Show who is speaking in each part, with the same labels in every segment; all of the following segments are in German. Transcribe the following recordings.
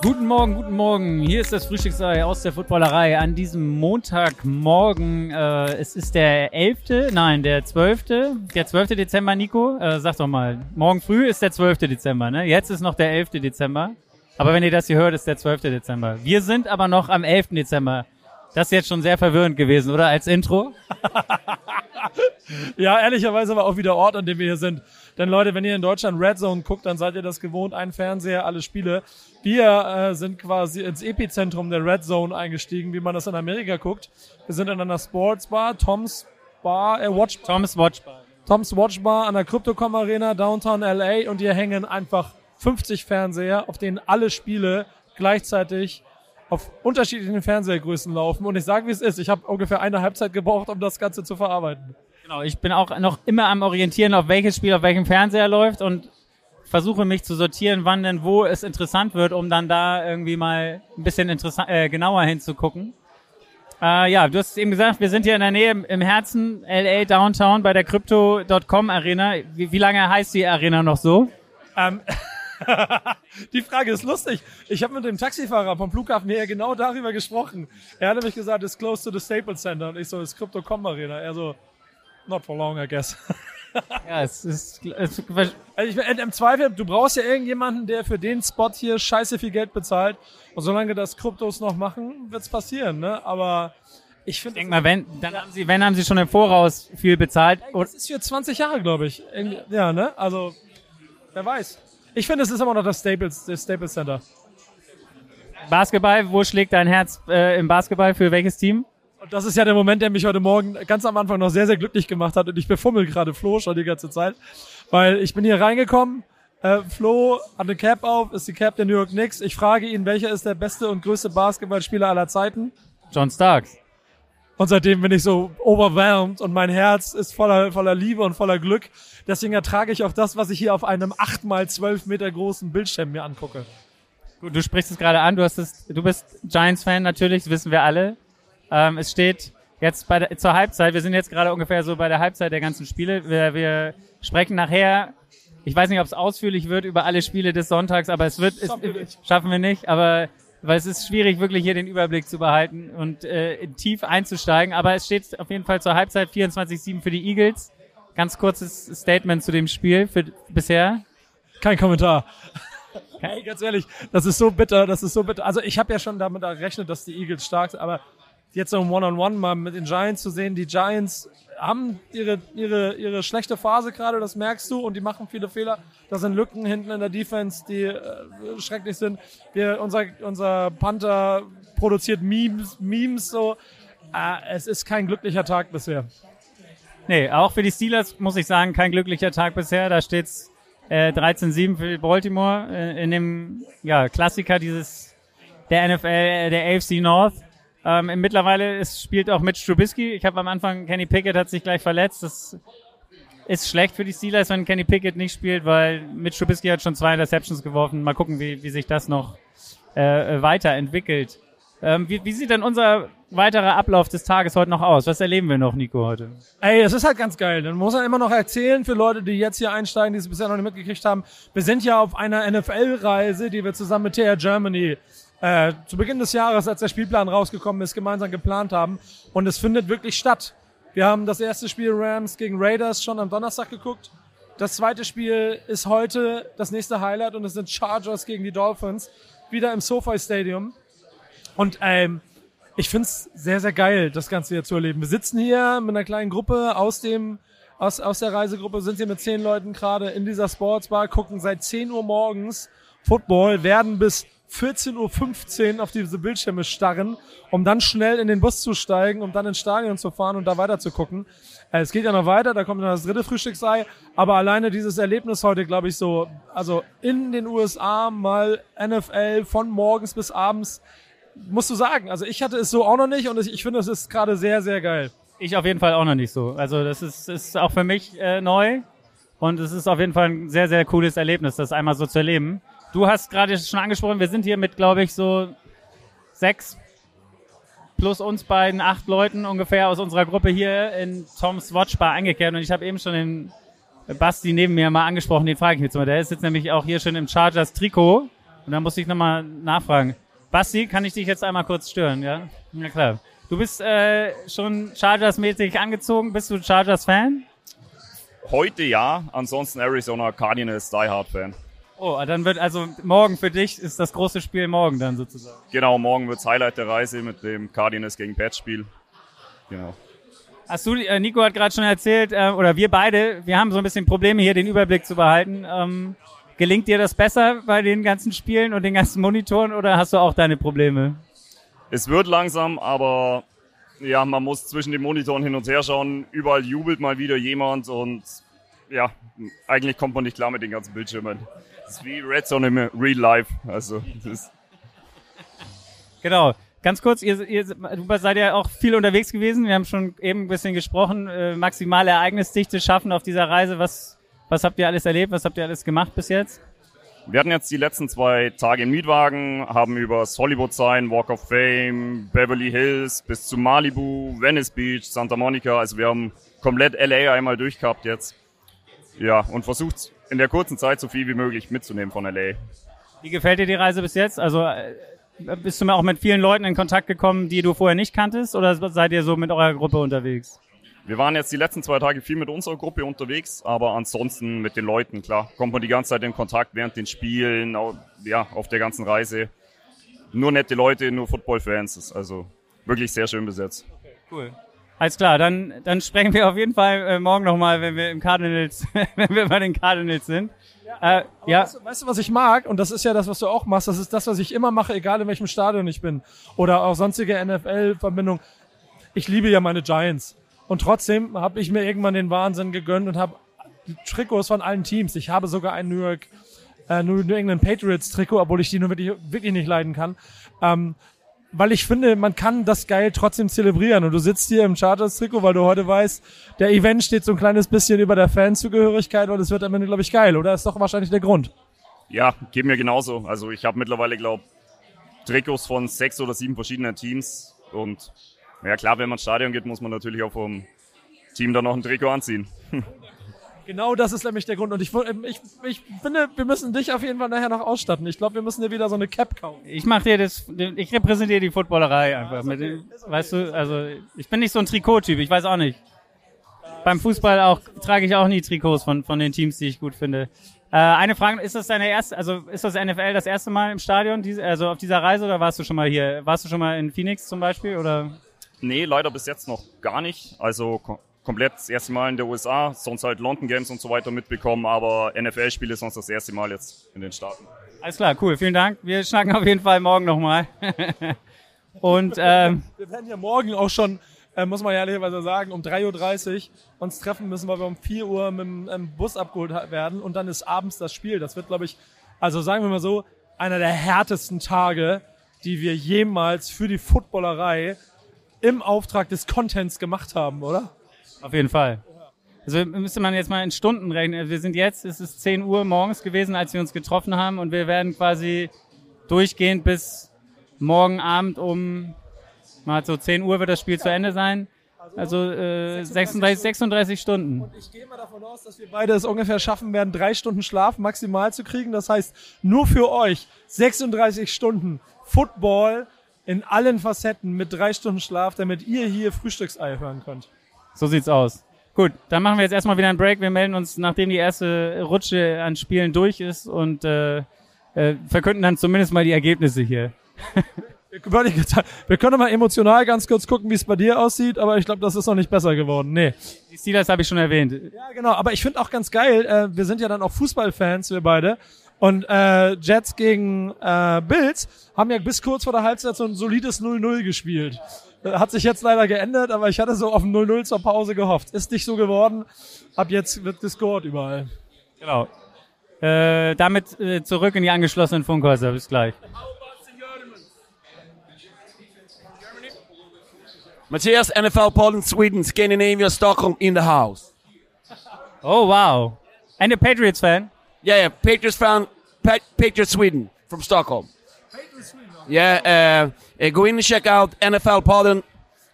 Speaker 1: Guten Morgen, guten Morgen. Hier ist das Frühstücksei aus der Footballerei an diesem Montagmorgen. Äh, es ist der 11., nein, der 12., der 12. Dezember, Nico. Äh, sag doch mal, morgen früh ist der 12. Dezember, ne? Jetzt ist noch der 11. Dezember. Aber wenn ihr das hier hört, ist der 12. Dezember. Wir sind aber noch am 11. Dezember. Das ist jetzt schon sehr verwirrend gewesen, oder? Als Intro?
Speaker 2: ja, ehrlicherweise war auch wieder Ort, an dem wir hier sind. Denn Leute, wenn ihr in Deutschland Red Zone guckt, dann seid ihr das gewohnt, ein Fernseher, alle Spiele. Wir äh, sind quasi ins Epizentrum der Red Zone eingestiegen, wie man das in Amerika guckt. Wir sind in einer Sportsbar, Tom's Bar, äh, Watch,
Speaker 1: Thomas Watchbar.
Speaker 2: Tom's Watch Bar an der Cryptocom Arena, Downtown LA und hier hängen einfach 50 Fernseher, auf denen alle Spiele gleichzeitig auf unterschiedlichen Fernsehgrößen laufen. Und ich sage, wie es ist. Ich habe ungefähr eine Halbzeit gebraucht, um das Ganze zu verarbeiten.
Speaker 1: Genau, ich bin auch noch immer am Orientieren, auf welches Spiel auf welchem Fernseher läuft und versuche mich zu sortieren, wann denn wo es interessant wird, um dann da irgendwie mal ein bisschen interessant, äh, genauer hinzugucken. Äh, ja, du hast eben gesagt, wir sind hier in der Nähe im Herzen LA Downtown bei der Crypto.com Arena. Wie, wie lange heißt die Arena noch so?
Speaker 2: Ähm, die Frage ist lustig. Ich habe mit dem Taxifahrer vom Flughafen hier genau darüber gesprochen. Er hat nämlich gesagt, it's close to the Staples Center. Und ich so, it's Crypto.com Arena. Er so, not for long, I guess.
Speaker 1: Ja, es ist, es,
Speaker 2: Also ich, im Zweifel, du brauchst ja irgendjemanden, der für den Spot hier scheiße viel Geld bezahlt. Und solange das Kryptos noch machen, wird's passieren, ne? Aber ich finde.
Speaker 1: denk mal, wenn, dann haben sie, wenn haben sie schon im Voraus viel bezahlt.
Speaker 2: Das ist für 20 Jahre, glaube ich. Ja, ne? Also, wer weiß. Ich finde, es ist immer noch das Staples, das Staples Center.
Speaker 1: Basketball, wo schlägt dein Herz äh, im Basketball für welches Team?
Speaker 2: Und das ist ja der Moment, der mich heute Morgen ganz am Anfang noch sehr, sehr glücklich gemacht hat. Und ich befummel gerade Flo schon die ganze Zeit. Weil ich bin hier reingekommen. Äh, Flo hat eine Cap auf, ist die Cap der New York Knicks. Ich frage ihn, welcher ist der beste und größte Basketballspieler aller Zeiten?
Speaker 1: John Starks.
Speaker 2: Und seitdem bin ich so overwhelmed und mein Herz ist voller, voller Liebe und voller Glück. Deswegen ertrage ich auch das, was ich hier auf einem 8 mal 12 Meter großen Bildschirm mir angucke.
Speaker 1: Gut, du sprichst es gerade an, du hast es, du bist Giants-Fan natürlich, das wissen wir alle. Ähm, es steht jetzt bei der, zur Halbzeit, wir sind jetzt gerade ungefähr so bei der Halbzeit der ganzen Spiele. Wir, wir sprechen nachher, ich weiß nicht, ob es ausführlich wird über alle Spiele des Sonntags, aber es wird, es,
Speaker 2: Schaffen wir nicht.
Speaker 1: schaffen wir nicht, aber weil es ist schwierig, wirklich hier den Überblick zu behalten und äh, tief einzusteigen. Aber es steht auf jeden Fall zur Halbzeit 24-7 für die Eagles. Ganz kurzes Statement zu dem Spiel für bisher.
Speaker 2: Kein Kommentar. Hey, ganz ehrlich, das ist so bitter, das ist so bitter. Also ich habe ja schon damit gerechnet, dass die Eagles stark sind, aber jetzt so ein One-on-One mal mit den Giants zu sehen, die Giants haben ihre, ihre, ihre schlechte Phase gerade, das merkst du, und die machen viele Fehler. Da sind Lücken hinten in der Defense, die äh, schrecklich sind. Wir, unser, unser Panther produziert Memes, Memes so. Äh, es ist kein glücklicher Tag bisher.
Speaker 1: Nee, auch für die Steelers muss ich sagen, kein glücklicher Tag bisher. Da steht's äh, 13-7 für Baltimore äh, in dem ja, Klassiker dieses der NFL, äh, der AFC North. Ähm, mittlerweile es spielt auch Mitch Trubisky. Ich habe am Anfang Kenny Pickett hat sich gleich verletzt. Das ist schlecht für die Steelers, wenn Kenny Pickett nicht spielt, weil Mitch Trubisky hat schon zwei Interceptions geworfen. Mal gucken, wie, wie sich das noch äh, weiterentwickelt. Ähm, wie, wie sieht denn unser weiterer Ablauf des Tages heute noch aus? Was erleben wir noch, Nico, heute?
Speaker 2: Ey, es ist halt ganz geil. Dann muss man immer noch erzählen für Leute, die jetzt hier einsteigen, die es bisher noch nicht mitgekriegt haben. Wir sind ja auf einer NFL-Reise, die wir zusammen mit TR Germany äh, zu Beginn des Jahres, als der Spielplan rausgekommen ist, gemeinsam geplant haben. Und es findet wirklich statt. Wir haben das erste Spiel Rams gegen Raiders schon am Donnerstag geguckt. Das zweite Spiel ist heute das nächste Highlight und es sind Chargers gegen die Dolphins. Wieder im SoFi Stadium. Und ähm, ich find's sehr, sehr geil, das Ganze hier zu erleben. Wir sitzen hier mit einer kleinen Gruppe aus dem, aus, aus der Reisegruppe, sind hier mit zehn Leuten gerade in dieser Sportsbar, gucken seit 10 Uhr morgens Football, werden bis 14.15 Uhr auf diese Bildschirme starren, um dann schnell in den Bus zu steigen, um dann ins Stadion zu fahren und da weiter zu gucken. Äh, Es geht ja noch weiter, da kommt noch das dritte Frühstücksei, aber alleine dieses Erlebnis heute, glaube ich, so, also in den USA mal NFL von morgens bis abends, musst du sagen. Also ich hatte es so auch noch nicht und ich, ich finde, es ist gerade sehr, sehr geil.
Speaker 1: Ich auf jeden Fall auch noch nicht so. Also das ist, ist auch für mich äh, neu und es ist auf jeden Fall ein sehr, sehr cooles Erlebnis, das einmal so zu erleben. Du hast gerade schon angesprochen, wir sind hier mit, glaube ich, so sechs, plus uns beiden acht Leuten ungefähr aus unserer Gruppe hier in Toms Watchbar eingekehrt und ich habe eben schon den Basti neben mir mal angesprochen, den frage ich jetzt mal. Der ist jetzt nämlich auch hier schon im Chargers Trikot und da muss ich nochmal nachfragen. Basti, kann ich dich jetzt einmal kurz stören, ja? Ja klar. Du bist äh, schon Chargers-mäßig angezogen. Bist du Chargers-Fan?
Speaker 3: Heute ja, ansonsten Arizona Cardinals Die Hard Fan.
Speaker 1: Oh, dann wird also morgen für dich ist das große Spiel morgen dann sozusagen.
Speaker 3: Genau, morgen wird's Highlight der Reise mit dem Cardinals gegen Pets Spiel. Genau.
Speaker 1: Hast du, äh, Nico hat gerade schon erzählt, äh, oder wir beide, wir haben so ein bisschen Probleme hier, den Überblick zu behalten. Ähm, gelingt dir das besser bei den ganzen Spielen und den ganzen Monitoren oder hast du auch deine Probleme?
Speaker 3: Es wird langsam, aber ja, man muss zwischen den Monitoren hin und her schauen. Überall jubelt mal wieder jemand und ja, eigentlich kommt man nicht klar mit den ganzen Bildschirmen. Das ist wie Red Zone im Real Life. Also, das
Speaker 1: Genau. Ganz kurz, ihr, ihr du seid ja auch viel unterwegs gewesen. Wir haben schon eben ein bisschen gesprochen. Äh, maximale Ereignisdichte schaffen auf dieser Reise. Was, was habt ihr alles erlebt? Was habt ihr alles gemacht bis jetzt?
Speaker 3: Wir hatten jetzt die letzten zwei Tage im Mietwagen, haben über Hollywood Sign, Walk of Fame, Beverly Hills bis zu Malibu, Venice Beach, Santa Monica. Also wir haben komplett LA einmal durchgehabt jetzt. Ja, und versucht in der kurzen Zeit so viel wie möglich mitzunehmen von LA.
Speaker 1: Wie gefällt dir die Reise bis jetzt? Also äh, bist du mal auch mit vielen Leuten in Kontakt gekommen, die du vorher nicht kanntest, oder seid ihr so mit eurer Gruppe unterwegs?
Speaker 3: Wir waren jetzt die letzten zwei Tage viel mit unserer Gruppe unterwegs, aber ansonsten mit den Leuten, klar, kommt man die ganze Zeit in Kontakt während den Spielen, ja, auf der ganzen Reise. Nur nette Leute, nur Football-Fans, also wirklich sehr schön besetzt.
Speaker 1: Okay, cool. Alles klar, dann, dann sprechen wir auf jeden Fall äh, morgen nochmal, wenn wir im Cardinals, wenn wir bei den Cardinals sind.
Speaker 2: Ja, äh, ja. Weißt, du, weißt, du, was ich mag? Und das ist ja das, was du auch machst. Das ist das, was ich immer mache, egal in welchem Stadion ich bin. Oder auch sonstige NFL-Verbindung. Ich liebe ja meine Giants. Und trotzdem habe ich mir irgendwann den Wahnsinn gegönnt und habe Trikots von allen Teams. Ich habe sogar ein New York, äh, New England Patriots Trikot, obwohl ich die nur wirklich, wirklich nicht leiden kann. Ähm, weil ich finde, man kann das geil trotzdem zelebrieren. Und du sitzt hier im Chargers-Trikot, weil du heute weißt, der Event steht so ein kleines bisschen über der Fanzugehörigkeit und es wird am Ende, glaube ich, geil, oder? Ist doch wahrscheinlich der Grund.
Speaker 3: Ja, geht mir genauso. Also ich habe mittlerweile, glaube Trikots von sechs oder sieben verschiedenen Teams. Und ja klar, wenn man ins Stadion geht, muss man natürlich auch vom Team dann noch ein Trikot anziehen.
Speaker 2: Genau das ist nämlich der Grund. Und ich, ich, ich finde, wir müssen dich auf jeden Fall nachher noch ausstatten. Ich glaube, wir müssen dir wieder so eine Cap kaufen.
Speaker 1: Ich mache dir das, ich repräsentiere die Footballerei einfach. Mit, weißt du, also ich bin nicht so ein Trikottyp, ich weiß auch nicht. Beim Fußball auch trage ich auch nie Trikots von, von den Teams, die ich gut finde. Äh, eine Frage, ist das deine erste, also ist das NFL das erste Mal im Stadion, diese, also auf dieser Reise oder warst du schon mal hier? Warst du schon mal in Phoenix zum Beispiel oder?
Speaker 3: Nee, leider bis jetzt noch gar nicht. Also komplett das erste Mal in der USA, sonst halt London Games und so weiter mitbekommen, aber NFL-Spiele sonst das erste Mal jetzt in den Staaten.
Speaker 1: Alles klar, cool, vielen Dank. Wir schnacken auf jeden Fall morgen nochmal. und ähm,
Speaker 2: wir werden ja morgen auch schon, äh, muss man ja ehrlicherweise sagen, um 3.30 Uhr uns treffen müssen, weil wir um 4 Uhr mit dem ähm, Bus abgeholt werden und dann ist abends das Spiel. Das wird, glaube ich, also sagen wir mal so, einer der härtesten Tage, die wir jemals für die Footballerei im Auftrag des Contents gemacht haben, oder?
Speaker 1: Auf jeden Fall. Also müsste man jetzt mal in Stunden rechnen. Wir sind jetzt, es ist 10 Uhr morgens gewesen, als wir uns getroffen haben und wir werden quasi durchgehend bis morgen Abend um mal so 10 Uhr wird das Spiel zu Ende sein. Also äh, 36, 36 Stunden.
Speaker 2: Und ich gehe mal davon aus, dass wir beide es ungefähr schaffen werden, drei Stunden Schlaf maximal zu kriegen. Das heißt, nur für euch 36 Stunden Football in allen Facetten mit drei Stunden Schlaf, damit ihr hier Frühstücksei hören könnt.
Speaker 1: So sieht's aus. Gut, dann machen wir jetzt erstmal wieder einen Break. Wir melden uns, nachdem die erste Rutsche an Spielen durch ist und äh, äh, verkünden dann zumindest mal die Ergebnisse hier.
Speaker 2: wir können mal emotional ganz kurz gucken, wie es bei dir aussieht, aber ich glaube, das ist noch nicht besser geworden. Nee.
Speaker 1: Die Steelers habe ich schon erwähnt.
Speaker 2: Ja, genau. Aber ich finde auch ganz geil, äh, wir sind ja dann auch Fußballfans, wir beide. Und äh, Jets gegen äh, Bills haben ja bis kurz vor der Halbzeit so ein solides 0-0 gespielt. Hat sich jetzt leider geändert, aber ich hatte so auf ein 0-0 zur Pause gehofft. Ist nicht so geworden. Ab jetzt wird gescored überall.
Speaker 1: Genau. Äh, damit äh, zurück in die angeschlossenen Funkhäuser. Bis gleich.
Speaker 4: Matthias, NFL Poland, Sweden, Scandinavia, Stockholm in the house.
Speaker 1: Oh, wow. And a Patriots fan?
Speaker 4: Yeah, yeah. Patriots fan, pa Patriots Sweden from Stockholm. Yeah, uh, uh, go in and check out NFL Podden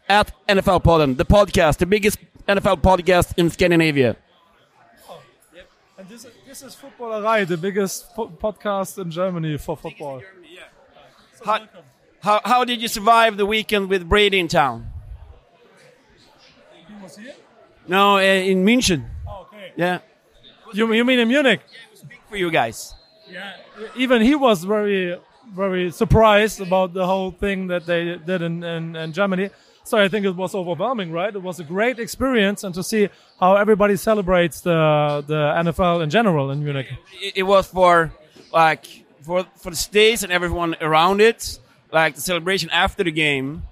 Speaker 4: at NFL Podden, the podcast, the biggest NFL podcast in Scandinavia.
Speaker 2: And this, this is Footballerei, the biggest fo- podcast in Germany for football.
Speaker 4: How, how, how did you survive the weekend with Brady in town? No, uh, in München.
Speaker 2: okay.
Speaker 4: Yeah,
Speaker 2: You, you mean in Munich?
Speaker 4: Yeah, we speak for you guys.
Speaker 2: Yeah, even he was very, very surprised about the whole thing that they did in, in, in Germany. So I think it was overwhelming, right? It was a great experience, and to see how everybody celebrates the the NFL in general in Munich.
Speaker 4: It, it was for like for for the states and everyone around it, like the celebration after the game.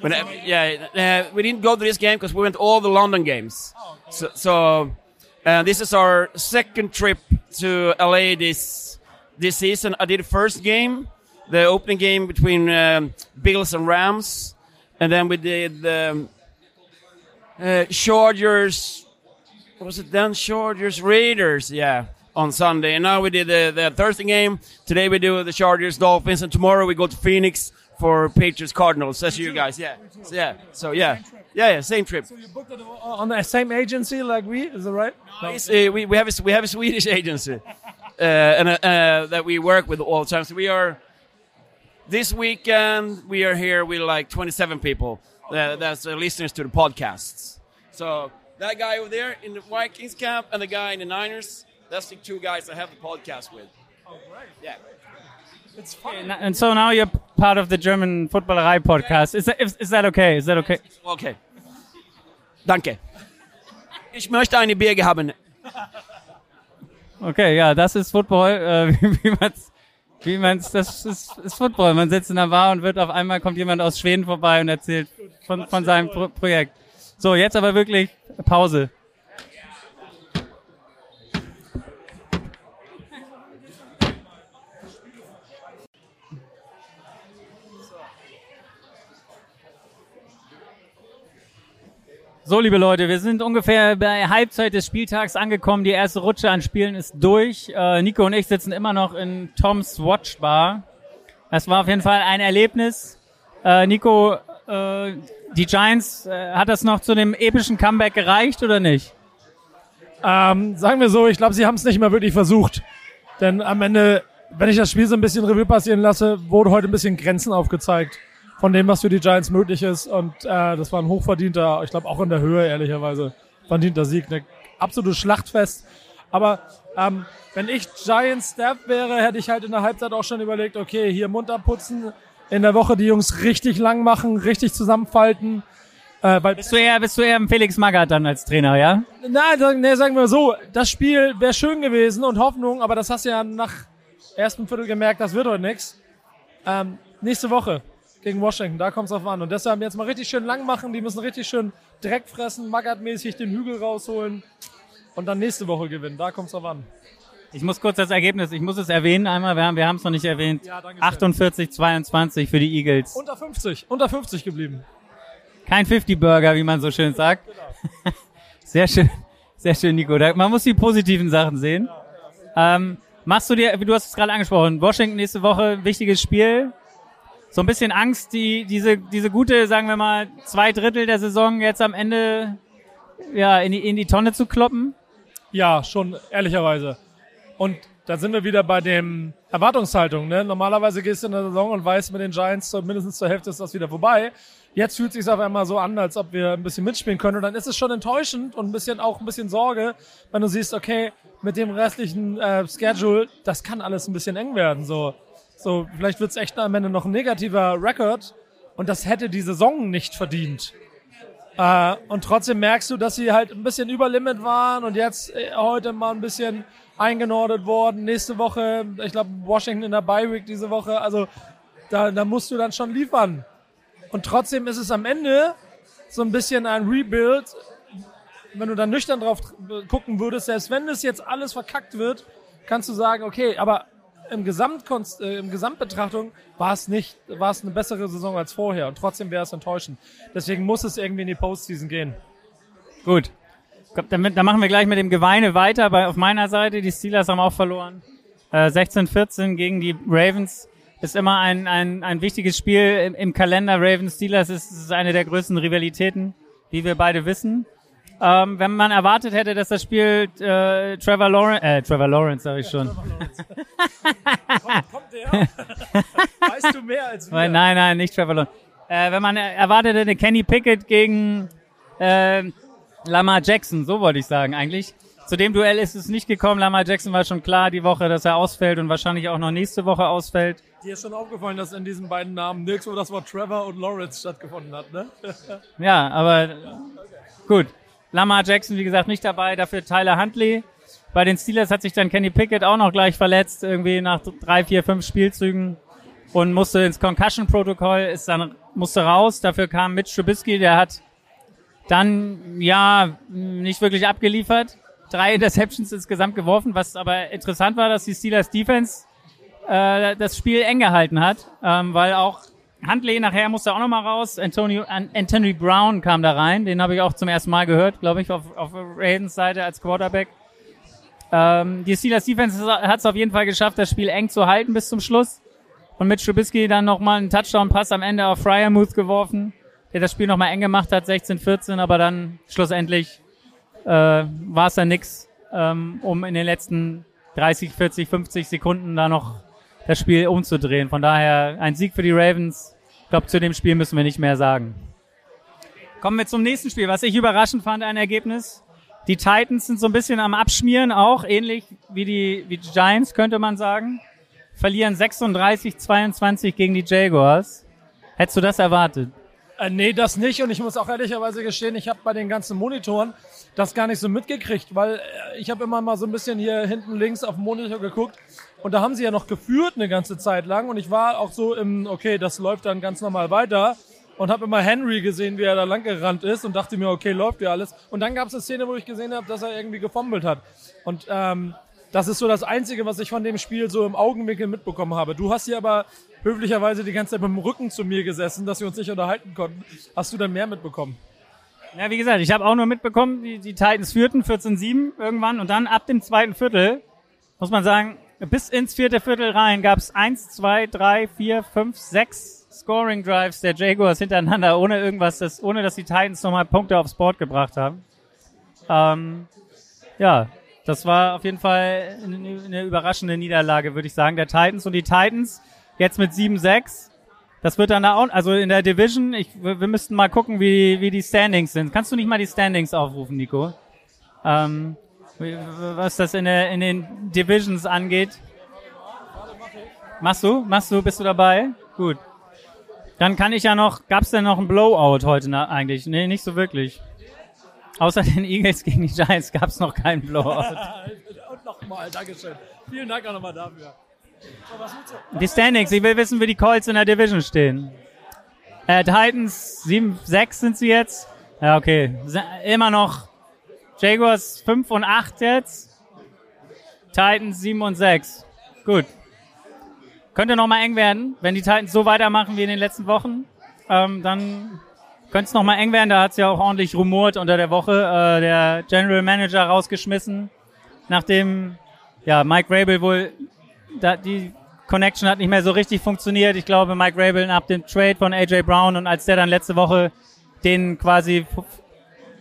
Speaker 4: When, yeah, uh, we didn't go to this game because we went all the London games. So, so uh, this is our second trip to LA this this season. I did the first game, the opening game between um, Bills and Rams, and then we did the uh, Chargers. What was it then? Chargers Raiders, yeah, on Sunday. And now we did the, the Thursday game. Today we do the Chargers Dolphins, and tomorrow we go to Phoenix for Patriots Cardinals. That's you guys, yeah, so, yeah. So yeah, yeah, yeah, same trip.
Speaker 2: So you booked it on the same agency like we, is that right?
Speaker 4: It's, uh, we, we have a, we have a Swedish agency uh, and uh, uh, that we work with all the time. So we are this weekend we are here with like 27 people. Uh, that's uh, listeners to the podcasts. So that guy over there in the Vikings camp and the guy in the Niners. That's the two guys I have the podcast with.
Speaker 2: Oh, great.
Speaker 4: Yeah.
Speaker 2: It's fun.
Speaker 1: And so now you're part of the German Footballerei podcast. Is that, is, is that okay? Is that okay?
Speaker 4: Okay. Danke. Ich möchte eine Birge haben.
Speaker 1: Okay, ja, das ist Football, äh, wie, wie man's, wie man's, das ist, ist Football. Man sitzt in der Bar und wird auf einmal kommt jemand aus Schweden vorbei und erzählt von, von seinem Pro Projekt. So, jetzt aber wirklich Pause. So, liebe Leute, wir sind ungefähr bei Halbzeit des Spieltags angekommen. Die erste Rutsche an Spielen ist durch. Äh, Nico und ich sitzen immer noch in Toms Watch Bar. Das war auf jeden Fall ein Erlebnis. Äh, Nico, äh, die Giants, äh, hat das noch zu dem epischen Comeback gereicht oder nicht?
Speaker 2: Ähm, sagen wir so, ich glaube, sie haben es nicht mehr wirklich versucht. Denn am Ende, wenn ich das Spiel so ein bisschen Revue passieren lasse, wurde heute ein bisschen Grenzen aufgezeigt von dem, was für die Giants möglich ist. Und äh, das war ein hochverdienter, ich glaube auch in der Höhe, ehrlicherweise, verdienter Sieg. Eine absolute Schlachtfest. Aber ähm, wenn ich Giants Staff wäre, hätte ich halt in der Halbzeit auch schon überlegt, okay, hier munter putzen, in der Woche die Jungs richtig lang machen, richtig zusammenfalten. Äh, weil
Speaker 1: Bist du eher, bist du eher Felix Magath dann als Trainer, ja?
Speaker 2: Nein, sagen, nee, sagen wir so, das Spiel wäre schön gewesen und Hoffnung, aber das hast du ja nach ersten Viertel gemerkt, das wird heute nix. Ähm, nächste Woche gegen Washington, da kommt's drauf an. Und deshalb jetzt mal richtig schön lang machen, die müssen richtig schön Dreck fressen, Magath-mäßig den Hügel rausholen und dann nächste Woche gewinnen, da kommt's drauf an.
Speaker 1: Ich muss kurz das Ergebnis, ich muss es erwähnen einmal, wir haben wir es noch nicht erwähnt.
Speaker 2: Ja, danke schön.
Speaker 1: 48, 22 für die Eagles.
Speaker 2: Unter 50, unter 50 geblieben.
Speaker 1: Kein 50-Burger, wie man so schön sagt. Sehr schön, sehr schön, Nico. Man muss die positiven Sachen sehen. Ähm, machst du dir, wie du hast es gerade angesprochen, Washington nächste Woche, wichtiges Spiel. So ein bisschen Angst, die, diese, diese gute, sagen wir mal, zwei Drittel der Saison jetzt am Ende, ja, in die, in die Tonne zu kloppen.
Speaker 2: Ja, schon, ehrlicherweise. Und da sind wir wieder bei dem Erwartungshaltung. Ne? Normalerweise gehst du in der Saison und weißt, mit den Giants zur, mindestens zur Hälfte ist das wieder vorbei. Jetzt fühlt sich auf einmal so an, als ob wir ein bisschen mitspielen können. Und dann ist es schon enttäuschend und ein bisschen auch ein bisschen Sorge, wenn du siehst, okay, mit dem restlichen äh, Schedule, das kann alles ein bisschen eng werden. So, so vielleicht wird's echt am Ende noch ein negativer Record und das hätte die Saison nicht verdient. Äh, und trotzdem merkst du, dass sie halt ein bisschen über Limit waren und jetzt äh, heute mal ein bisschen eingenordet worden. Nächste Woche, ich glaube, Washington in der Bye Week diese Woche. Also da, da musst du dann schon liefern. Und trotzdem ist es am Ende so ein bisschen ein Rebuild. Wenn du dann nüchtern drauf gucken würdest, selbst wenn das jetzt alles verkackt wird, kannst du sagen, okay, aber im, Gesamtkonst, äh, im Gesamtbetrachtung war es nicht, war es eine bessere Saison als vorher und trotzdem wäre es enttäuschend. Deswegen muss es irgendwie in die Postseason gehen.
Speaker 1: Gut. Damit, dann machen wir gleich mit dem Geweine weiter. Bei, auf meiner Seite, die Steelers haben auch verloren. Äh, 16-14 gegen die Ravens. ist immer ein, ein, ein wichtiges Spiel im, im Kalender. Ravens Steelers ist, ist eine der größten Rivalitäten, wie wir beide wissen. Ähm, wenn man erwartet hätte, dass das Spiel äh, Trevor Lawrence, äh, Trevor Lawrence sag ich schon.
Speaker 2: kommt, kommt der? weißt du mehr als wir?
Speaker 1: Nein, nein, nicht Trevor Lawrence. Äh, wenn man erwartet hätte, Kenny Pickett gegen äh, Lamar Jackson, so wollte ich sagen eigentlich. Zu dem Duell ist es nicht gekommen. Lamar Jackson war schon klar die Woche, dass er ausfällt und wahrscheinlich auch noch nächste Woche ausfällt.
Speaker 2: Dir ist schon aufgefallen, dass in diesen beiden Namen nirgendwo das Wort Trevor und Lawrence stattgefunden hat, ne?
Speaker 1: ja, aber gut. Lamar Jackson, wie gesagt, nicht dabei, dafür Tyler Huntley. Bei den Steelers hat sich dann Kenny Pickett auch noch gleich verletzt, irgendwie nach drei, vier, fünf Spielzügen und musste ins Concussion-Protokoll, ist dann, musste raus. Dafür kam Mitch Trubisky, der hat dann, ja, nicht wirklich abgeliefert. Drei Interceptions insgesamt geworfen, was aber interessant war, dass die Steelers Defense äh, das Spiel eng gehalten hat, ähm, weil auch Huntley nachher musste auch noch mal raus. Antonio, Anthony Brown kam da rein. Den habe ich auch zum ersten Mal gehört, glaube ich, auf, auf Ravens Seite als Quarterback. Ähm, die Steelers Defense hat es auf jeden Fall geschafft, das Spiel eng zu halten bis zum Schluss. Und mit Trubisky dann noch mal einen Touchdown-Pass am Ende auf Fryermuth geworfen, der das Spiel noch mal eng gemacht hat, 16-14, aber dann schlussendlich äh, war es dann nix, ähm, um in den letzten 30, 40, 50 Sekunden da noch das Spiel umzudrehen. Von daher ein Sieg für die Ravens. Ich glaube, zu dem Spiel müssen wir nicht mehr sagen. Kommen wir zum nächsten Spiel. Was ich überraschend fand, ein Ergebnis. Die Titans sind so ein bisschen am Abschmieren, auch ähnlich wie die, wie die Giants, könnte man sagen. Verlieren 36, 22 gegen die Jaguars. Hättest du das erwartet?
Speaker 2: Äh, nee, das nicht. Und ich muss auch ehrlicherweise gestehen, ich habe bei den ganzen Monitoren das gar nicht so mitgekriegt, weil äh, ich habe immer mal so ein bisschen hier hinten links auf dem Monitor geguckt und da haben sie ja noch geführt eine ganze Zeit lang und ich war auch so im, okay, das läuft dann ganz normal weiter und habe immer Henry gesehen, wie er da lang gerannt ist und dachte mir, okay, läuft ja alles. Und dann gab es eine Szene, wo ich gesehen habe, dass er irgendwie gefommelt hat. Und ähm, das ist so das Einzige, was ich von dem Spiel so im Augenwinkel mitbekommen habe. Du hast hier aber höflicherweise die ganze Zeit mit dem Rücken zu mir gesessen, dass wir uns nicht unterhalten konnten. Hast du dann mehr mitbekommen?
Speaker 1: Ja, wie gesagt, ich habe auch nur mitbekommen, die, die Titans führten 14-7 irgendwann und dann ab dem zweiten Viertel, muss man sagen, bis ins vierte Viertel rein gab es eins, zwei, drei, vier, fünf, sechs Scoring Drives der Jaguars hintereinander, ohne irgendwas, das, ohne dass die Titans nochmal Punkte aufs Board gebracht haben. Ähm, ja, das war auf jeden Fall eine, eine überraschende Niederlage, würde ich sagen, der Titans. Und die Titans jetzt mit 7-6. Das wird dann auch, also in der Division, ich, wir müssten mal gucken, wie, wie die Standings sind. Kannst du nicht mal die Standings aufrufen, Nico? Ähm, was das in, der, in den Divisions angeht. Machst du? Machst du? Bist du dabei? Gut. Dann kann ich ja noch, gab es denn noch ein Blowout heute eigentlich? Nee, nicht so wirklich. Außer den Eagles gegen die Giants gab es noch keinen Blowout.
Speaker 2: Und nochmal, Dankeschön. Vielen Dank auch nochmal dafür.
Speaker 1: Die Standings, ich will wissen, wie die Colts in der Division stehen. Äh, Titans 7, 6 sind sie jetzt. Ja, okay. Immer noch Jaguars 5 und 8 jetzt. Titans 7 und 6. Gut. Könnte nochmal eng werden, wenn die Titans so weitermachen wie in den letzten Wochen. Ähm, dann könnte es nochmal eng werden. Da hat es ja auch ordentlich rumort unter der Woche. Äh, der General Manager rausgeschmissen, nachdem ja Mike Rabel wohl da, die Connection hat nicht mehr so richtig funktioniert. Ich glaube, Mike Rabel nach dem Trade von AJ Brown und als der dann letzte Woche den quasi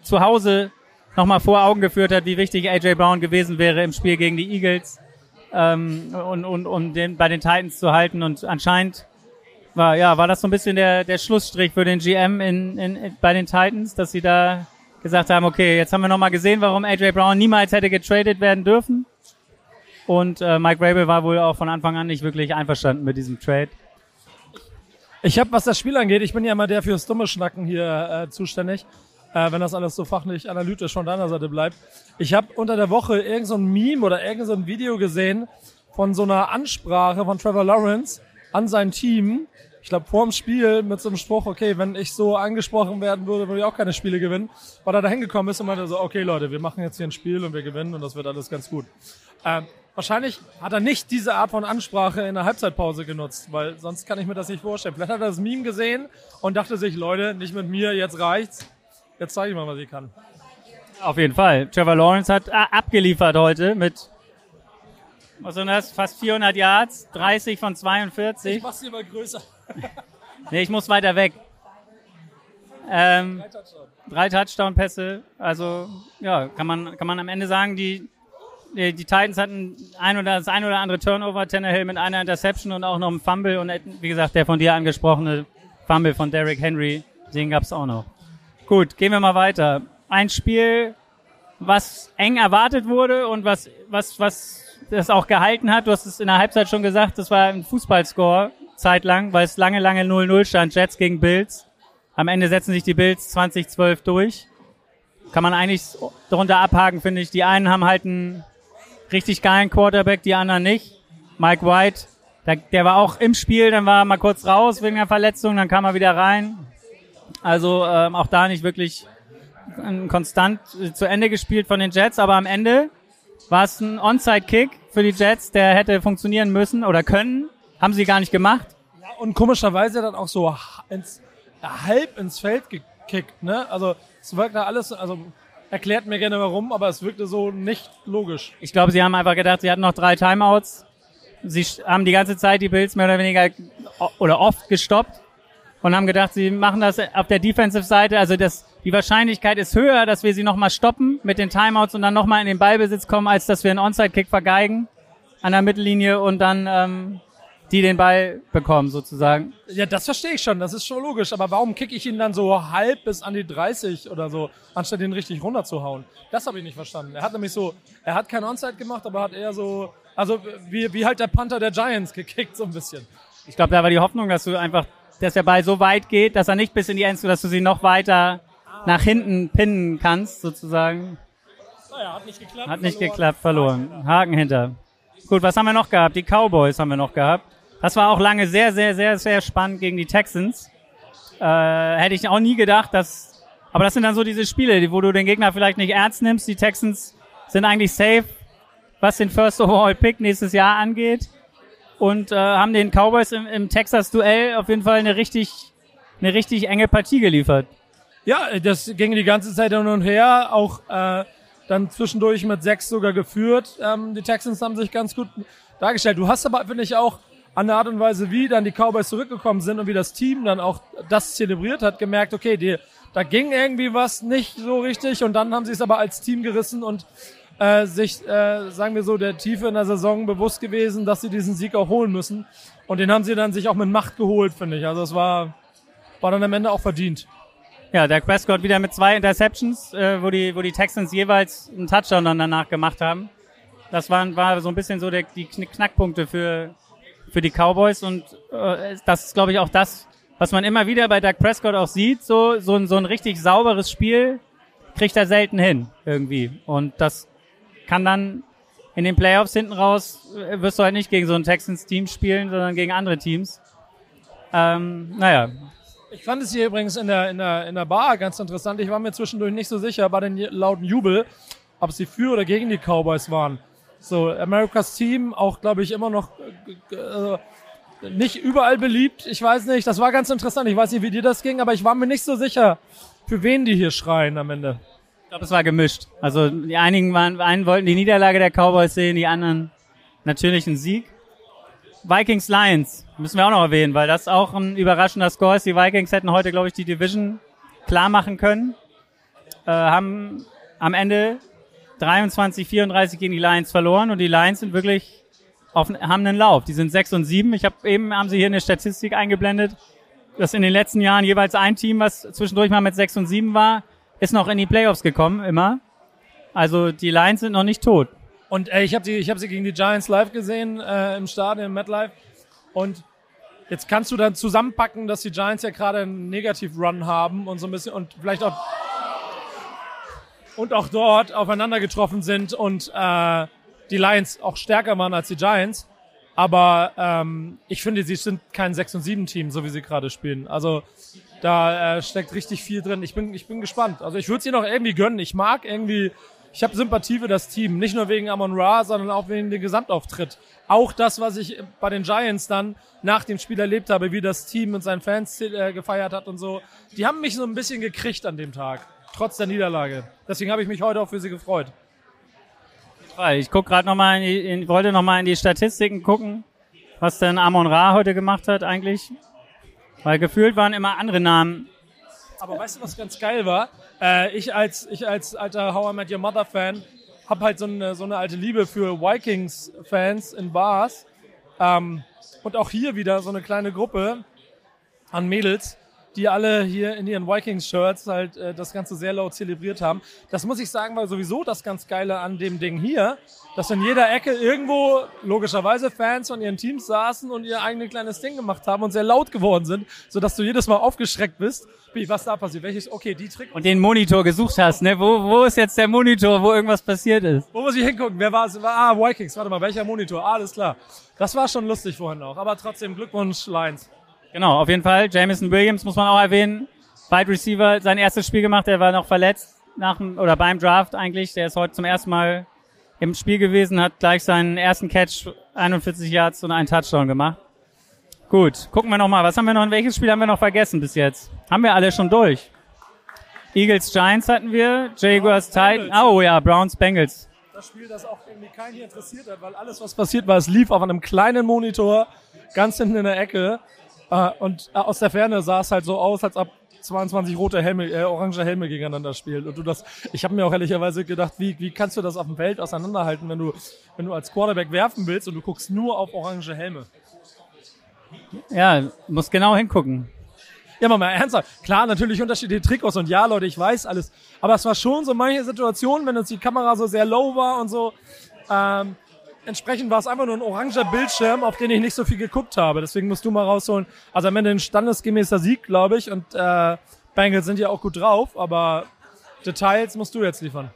Speaker 1: zu Hause nochmal vor Augen geführt hat, wie wichtig AJ Brown gewesen wäre im Spiel gegen die Eagles ähm, und, und um den bei den Titans zu halten. Und anscheinend war ja war das so ein bisschen der der Schlussstrich für den GM in, in, in bei den Titans, dass sie da gesagt haben, okay, jetzt haben wir nochmal gesehen, warum AJ Brown niemals hätte getradet werden dürfen. Und äh, Mike Rabel war wohl auch von Anfang an nicht wirklich einverstanden mit diesem Trade.
Speaker 2: Ich habe, was das Spiel angeht, ich bin ja immer der fürs dumme Schnacken hier äh, zuständig äh, wenn das alles so fachlich analytisch von deiner Seite bleibt. Ich habe unter der Woche irgend so Meme oder irgend so Video gesehen von so einer Ansprache von Trevor Lawrence an sein Team. Ich glaube, vor dem Spiel mit so einem Spruch, okay, wenn ich so angesprochen werden würde, würde ich auch keine Spiele gewinnen. Weil er da hingekommen ist und meinte so, okay Leute, wir machen jetzt hier ein Spiel und wir gewinnen und das wird alles ganz gut. Ähm, wahrscheinlich hat er nicht diese Art von Ansprache in der Halbzeitpause genutzt, weil sonst kann ich mir das nicht vorstellen. Vielleicht hat er das Meme gesehen und dachte sich, Leute, nicht mit mir, jetzt reicht's. Jetzt zeige ich mal, was ich kann.
Speaker 1: Auf jeden Fall. Trevor Lawrence hat äh, abgeliefert heute mit Was sind das? Fast 400 Yards, 30 von 42.
Speaker 2: Ich mach's mal größer.
Speaker 1: Nee, ich muss weiter weg. Ähm, drei Touchdown-Pässe. Also, ja, kann man, kann man am Ende sagen, die, die, die Titans hatten ein oder das ein oder andere Turnover, Tannehill mit einer Interception und auch noch einem Fumble und wie gesagt, der von dir angesprochene Fumble von Derrick Henry, den gab's auch noch. Gut, gehen wir mal weiter. Ein Spiel, was eng erwartet wurde und was, was, was das auch gehalten hat. Du hast es in der Halbzeit schon gesagt, das war ein Fußballscore zeitlang, weil es lange, lange 0-0 stand, Jets gegen Bills. Am Ende setzen sich die Bills 2012 durch. Kann man eigentlich darunter abhaken, finde ich. Die einen haben halt einen richtig geilen Quarterback, die anderen nicht. Mike White, der, der war auch im Spiel, dann war er mal kurz raus wegen einer Verletzung, dann kam er wieder rein. Also ähm, auch da nicht wirklich ähm, konstant äh, zu Ende gespielt von den Jets, aber am Ende war es ein Onside-Kick für die Jets, der hätte funktionieren müssen oder können. Haben sie gar nicht gemacht.
Speaker 2: Ja, und komischerweise dann auch so ins, halb ins Feld gekickt, ne? Also es wirkte alles, also erklärt mir gerne warum, aber es wirkte so nicht logisch.
Speaker 1: Ich glaube, sie haben einfach gedacht, sie hatten noch drei Timeouts. Sie haben die ganze Zeit die Bills mehr oder weniger oder oft gestoppt und haben gedacht, sie machen das auf der Defensive-Seite. Also das, die Wahrscheinlichkeit ist höher, dass wir sie nochmal stoppen mit den Timeouts und dann nochmal in den Ballbesitz kommen, als dass wir einen Onside-Kick vergeigen an der Mittellinie und dann ähm, die den Ball bekommen sozusagen.
Speaker 2: Ja, das verstehe ich schon, das ist schon logisch. Aber warum kicke ich ihn dann so halb bis an die 30 oder so, anstatt ihn richtig runterzuhauen? Das habe ich nicht verstanden. Er hat nämlich so, er hat kein Onside gemacht, aber hat eher so, also wie, wie halt der Panther der Giants gekickt so ein bisschen.
Speaker 1: Ich glaube, da war die Hoffnung, dass du einfach, dass der Ball so weit geht, dass er nicht bis in die Endzone, dass du sie noch weiter nach hinten pinnen kannst, sozusagen.
Speaker 2: Naja, hat nicht geklappt.
Speaker 1: Hat nicht verloren. geklappt, verloren. Haken hinter. Gut, was haben wir noch gehabt? Die Cowboys haben wir noch gehabt. Das war auch lange sehr, sehr, sehr, sehr spannend gegen die Texans. Äh, hätte ich auch nie gedacht, dass. Aber das sind dann so diese Spiele, wo du den Gegner vielleicht nicht ernst nimmst. Die Texans sind eigentlich safe, was den First Overall Pick nächstes Jahr angeht. Und äh, haben den Cowboys im, im Texas-Duell auf jeden Fall eine richtig, eine richtig enge Partie geliefert.
Speaker 2: Ja, das ging die ganze Zeit hin und her, auch äh, dann zwischendurch mit sechs sogar geführt. Ähm, die Texans haben sich ganz gut dargestellt. Du hast aber, finde ich, auch an der Art und Weise, wie dann die Cowboys zurückgekommen sind und wie das Team dann auch das zelebriert hat, gemerkt, okay, die, da ging irgendwie was nicht so richtig und dann haben sie es aber als Team gerissen und äh, sich, äh, sagen wir so, der Tiefe in der Saison bewusst gewesen, dass sie diesen Sieg auch holen müssen. Und den haben sie dann sich auch mit Macht geholt, finde ich. Also es war, war dann am Ende auch verdient.
Speaker 1: Ja, der Prescott wieder mit zwei Interceptions, äh, wo, die, wo die Texans jeweils einen Touchdown dann danach gemacht haben. Das waren, war so ein bisschen so der, die Knackpunkte für, für die Cowboys und äh, das ist, glaube ich, auch das, was man immer wieder bei Doug Prescott auch sieht. So, so, ein, so ein richtig sauberes Spiel kriegt er selten hin irgendwie. Und das kann dann in den Playoffs hinten raus, äh, wirst du halt nicht gegen so ein Texans-Team spielen, sondern gegen andere Teams. Ähm, naja.
Speaker 2: Ich fand es hier übrigens in der, in, der, in der Bar ganz interessant. Ich war mir zwischendurch nicht so sicher bei den lauten Jubel, ob sie für oder gegen die Cowboys waren. So, Americas Team, auch glaube ich immer noch äh, nicht überall beliebt. Ich weiß nicht, das war ganz interessant. Ich weiß nicht, wie dir das ging, aber ich war mir nicht so sicher, für wen die hier schreien am Ende.
Speaker 1: Ich glaube, es war gemischt. Also die einigen waren, einen wollten die Niederlage der Cowboys sehen, die anderen natürlich einen Sieg. Vikings Lions müssen wir auch noch erwähnen, weil das auch ein überraschender Score ist. Die Vikings hätten heute, glaube ich, die Division klar machen können. Äh, haben am Ende 23, 34 gegen die Lions verloren und die Lions sind wirklich auf, haben einen Lauf. Die sind 6 und 7. Ich habe eben haben sie hier eine Statistik eingeblendet, dass in den letzten Jahren jeweils ein Team, was zwischendurch mal mit 6 und 7 war, ist noch in die Playoffs gekommen, immer. Also die Lions sind noch nicht tot.
Speaker 2: Und äh, ich habe habe sie gegen die Giants live gesehen äh, im Stadion im MetLife. Und jetzt kannst du dann zusammenpacken, dass die Giants ja gerade einen Negativ-Run haben und so ein bisschen und vielleicht auch und auch dort aufeinander getroffen sind und äh, die Lions auch stärker waren als die Giants. Aber ähm, ich finde, sie sind kein 6 und 7 Team, so wie sie gerade spielen. Also da äh, steckt richtig viel drin. Ich bin, ich bin gespannt. Also ich würde sie noch irgendwie gönnen. Ich mag irgendwie, ich habe Sympathie für das Team. Nicht nur wegen Amon Ra, sondern auch wegen dem Gesamtauftritt. Auch das, was ich bei den Giants dann nach dem Spiel erlebt habe, wie das Team und seinen Fans äh, gefeiert hat und so. Die haben mich so ein bisschen gekriegt an dem Tag trotz der Niederlage. Deswegen habe ich mich heute auch für sie gefreut.
Speaker 1: Ich guck gerade noch mal in in, wollte noch mal in die Statistiken gucken, was denn Amon Ra heute gemacht hat eigentlich. Weil gefühlt waren immer andere Namen.
Speaker 2: Aber weißt du, was ganz geil war? Äh, ich als ich als alter How I Met Your Mother Fan habe halt so eine so eine alte Liebe für Vikings Fans in Bars. Ähm, und auch hier wieder so eine kleine Gruppe an Mädels, die alle hier in ihren Vikings-Shirts halt äh, das Ganze sehr laut zelebriert haben. Das muss ich sagen, war sowieso das ganz Geile an dem Ding hier, dass in jeder Ecke irgendwo logischerweise Fans von ihren Teams saßen und ihr eigenes kleines Ding gemacht haben und sehr laut geworden sind, sodass du jedes Mal aufgeschreckt bist. Wie, was da passiert? Welches? Okay, die Trick.
Speaker 1: Und den Monitor gesucht hast, ne? Wo, wo ist jetzt der Monitor, wo irgendwas passiert ist?
Speaker 2: Wo muss ich hingucken? Wer war es? Ah, Vikings. Warte mal, welcher Monitor? Ah, alles klar. Das war schon lustig vorhin auch. Aber trotzdem Glückwunsch, Lions.
Speaker 1: Genau, auf jeden Fall. Jameson Williams muss man auch erwähnen. Wide Receiver, sein erstes Spiel gemacht, der war noch verletzt nach dem, oder beim Draft eigentlich. Der ist heute zum ersten Mal im Spiel gewesen, hat gleich seinen ersten Catch, 41 Yards und einen Touchdown gemacht. Gut, gucken wir nochmal. Was haben wir noch, welches Spiel haben wir noch vergessen bis jetzt? Haben wir alle schon durch. Eagles Giants hatten wir, Jaguars Titans, oh ja, Browns Bengals.
Speaker 2: Das Spiel, das auch irgendwie keinen hier interessiert hat, weil alles, was passiert war, es lief auf einem kleinen Monitor, ganz hinten in der Ecke. Äh, und äh, aus der Ferne sah es halt so aus, als ob 22 rote Helme, äh, orange Helme gegeneinander spielen. Und du das, ich habe mir auch ehrlicherweise gedacht, wie, wie kannst du das auf dem Feld auseinanderhalten, wenn du, wenn du als Quarterback werfen willst und du guckst nur auf orange Helme.
Speaker 1: Ja, muss genau hingucken.
Speaker 2: Ja, mal, mal ernsthaft. Klar, natürlich unterschiedliche Trikots und ja, Leute, ich weiß alles. Aber es war schon so manche Situationen, wenn uns die Kamera so sehr low war und so. Ähm, entsprechend war es einfach nur ein oranger Bildschirm, auf den ich nicht so viel geguckt habe. Deswegen musst du mal rausholen. Also am Ende ein standesgemäßer Sieg, glaube ich. Und äh, Bengals sind ja auch gut drauf, aber Details musst du jetzt liefern.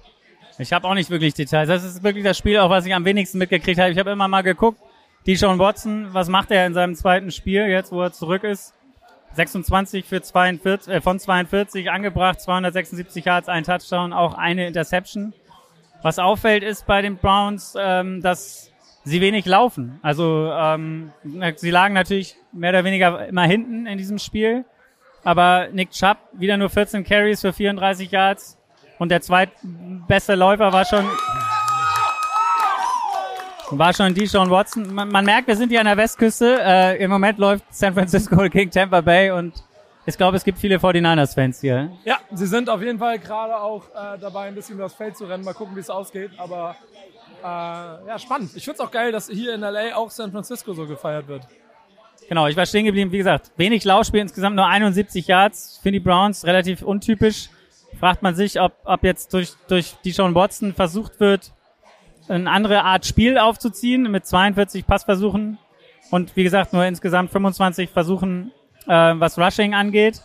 Speaker 1: Ich habe auch nicht wirklich Details. Das ist wirklich das Spiel, auch was ich am wenigsten mitgekriegt habe. Ich habe immer mal geguckt, Deshaun Watson, was macht er in seinem zweiten Spiel jetzt, wo er zurück ist? 26 für 42, äh, von 42 angebracht, 276 Yards, ein Touchdown, auch eine Interception. Was auffällt ist bei den Browns, ähm, dass sie wenig laufen. Also ähm, sie lagen natürlich mehr oder weniger immer hinten in diesem Spiel. Aber Nick Chubb wieder nur 14 Carries für 34 Yards und der zweitbeste Läufer war schon war schon Deshaun Watson. Man, man merkt, wir sind hier an der Westküste. Äh, Im Moment läuft San Francisco gegen Tampa Bay und ich glaube, es gibt viele 49ers-Fans hier.
Speaker 2: Ja, sie sind auf jeden Fall gerade auch äh, dabei, ein bisschen das Feld zu rennen. Mal gucken, wie es ausgeht. Aber äh, ja, spannend. Ich finde es auch geil, dass hier in LA auch San Francisco so gefeiert wird.
Speaker 1: Genau, ich war stehen geblieben. Wie gesagt, wenig Laufspiel, insgesamt nur 71 Yards für die Browns, relativ untypisch. Fragt man sich, ob, ob jetzt durch, durch Deshaun Watson versucht wird, eine andere Art Spiel aufzuziehen mit 42 Passversuchen und wie gesagt nur insgesamt 25 Versuchen, äh, was Rushing angeht.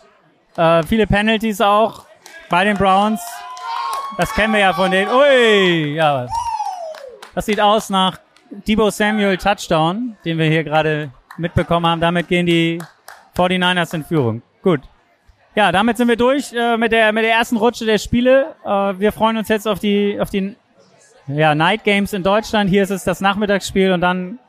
Speaker 1: Äh, viele Penalties auch bei den Browns. Das kennen wir ja von denen. Ui, ja. Das sieht aus nach Debo Samuel Touchdown, den wir hier gerade mitbekommen haben. Damit gehen die 49ers in Führung. Gut. Ja, damit sind wir durch äh, mit der mit der ersten Rutsche der Spiele. Äh, wir freuen uns jetzt auf die auf die ja, Night Games in Deutschland. Hier ist es das Nachmittagsspiel und dann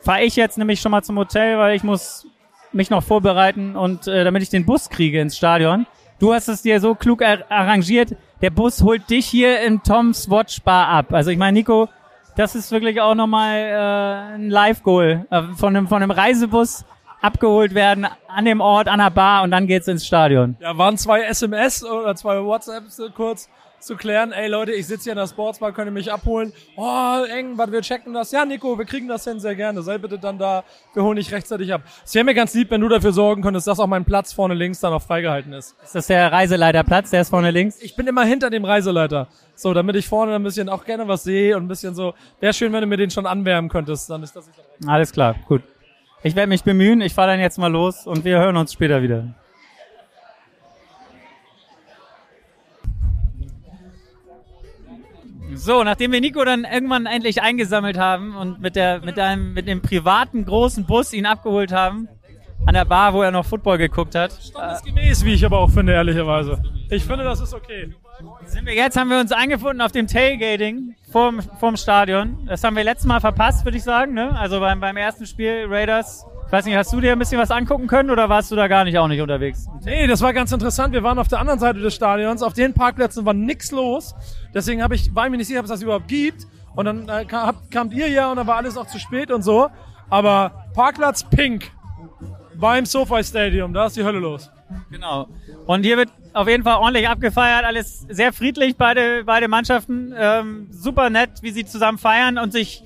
Speaker 1: fahre ich jetzt nämlich schon mal zum Hotel, weil ich muss mich noch vorbereiten und äh, damit ich den Bus kriege ins Stadion. Du hast es dir so klug ar arrangiert. Der Bus holt dich hier in Toms Watch Bar ab. Also ich meine, Nico, das ist wirklich auch nochmal äh, ein Live-Goal. Äh, von, einem, von einem Reisebus abgeholt werden an dem Ort, an der Bar und dann geht's ins Stadion.
Speaker 2: Ja, waren zwei SMS oder zwei WhatsApps kurz zu klären, ey Leute, ich sitze hier in der Sportsbar, könnt ihr mich abholen? Oh, eng, warte, wir checken das. Ja, Nico, wir kriegen das hin sehr gerne. Sei bitte dann da, wir holen dich rechtzeitig ab. Es wäre mir ganz lieb, wenn du dafür sorgen könntest, dass auch mein Platz vorne links dann auch freigehalten ist.
Speaker 1: Ist das der Reiseleiterplatz, der ist vorne links?
Speaker 2: Ich bin immer hinter dem Reiseleiter. So, damit ich vorne ein bisschen auch gerne was sehe und ein bisschen so, wäre schön, wenn du mir den schon anwärmen könntest, dann ist das
Speaker 1: Alles klar, gut. Ich werde mich bemühen, ich fahre dann jetzt mal los und wir hören uns später wieder. So, nachdem wir Nico dann irgendwann endlich eingesammelt haben und mit der mit einem mit dem privaten großen Bus ihn abgeholt haben an der Bar, wo er noch Football geguckt hat.
Speaker 2: Standesgemäß, wie ich aber auch finde, ehrlicherweise. Ich finde, das ist okay.
Speaker 1: Sind wir jetzt haben wir uns eingefunden auf dem Tailgating vorm, vorm Stadion. Das haben wir letztes Mal verpasst, würde ich sagen, ne? Also beim beim ersten Spiel Raiders ich weiß nicht, hast du dir ein bisschen was angucken können oder warst du da gar nicht auch nicht unterwegs?
Speaker 2: Nee, das war ganz interessant. Wir waren auf der anderen Seite des Stadions. Auf den Parkplätzen war nix los. Deswegen habe ich, war ich mir nicht sicher, ob es das überhaupt gibt. Und dann äh, kam, kamt ihr ja und dann war alles auch zu spät und so. Aber Parkplatz pink beim SoFi Stadium, da ist die Hölle los.
Speaker 1: Genau. Und hier wird auf jeden Fall ordentlich abgefeiert, alles sehr friedlich, beide, beide Mannschaften. Ähm, super nett, wie sie zusammen feiern und sich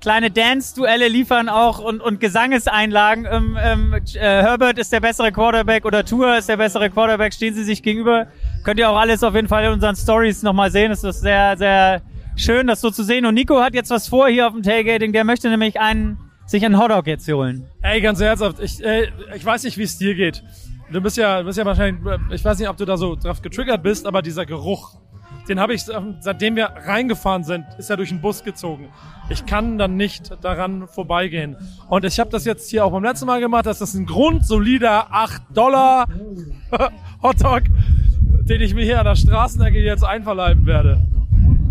Speaker 1: kleine Dance-Duelle liefern auch und, und Gesangeseinlagen. Ähm, ähm, äh, Herbert ist der bessere Quarterback oder Tour ist der bessere Quarterback, stehen sie sich gegenüber. Könnt ihr auch alles auf jeden Fall in unseren Stories nochmal sehen. Es ist sehr, sehr schön, das so zu sehen. Und Nico hat jetzt was vor hier auf dem Tailgating. Der möchte nämlich einen, sich einen Hotdog jetzt holen.
Speaker 2: Ey, ganz ernsthaft, ich, äh, ich weiß nicht, wie es dir geht. Du bist ja, du bist ja wahrscheinlich, ich weiß nicht, ob du da so drauf getriggert bist, aber dieser Geruch, den habe ich, ähm, seitdem wir reingefahren sind, ist er durch den Bus gezogen. Ich kann dann nicht daran vorbeigehen. Und ich habe das jetzt hier auch beim letzten Mal gemacht. Das ist ein grundsolider 8 Dollar Hotdog, den ich mir hier an der Straßenecke jetzt einverleiben werde.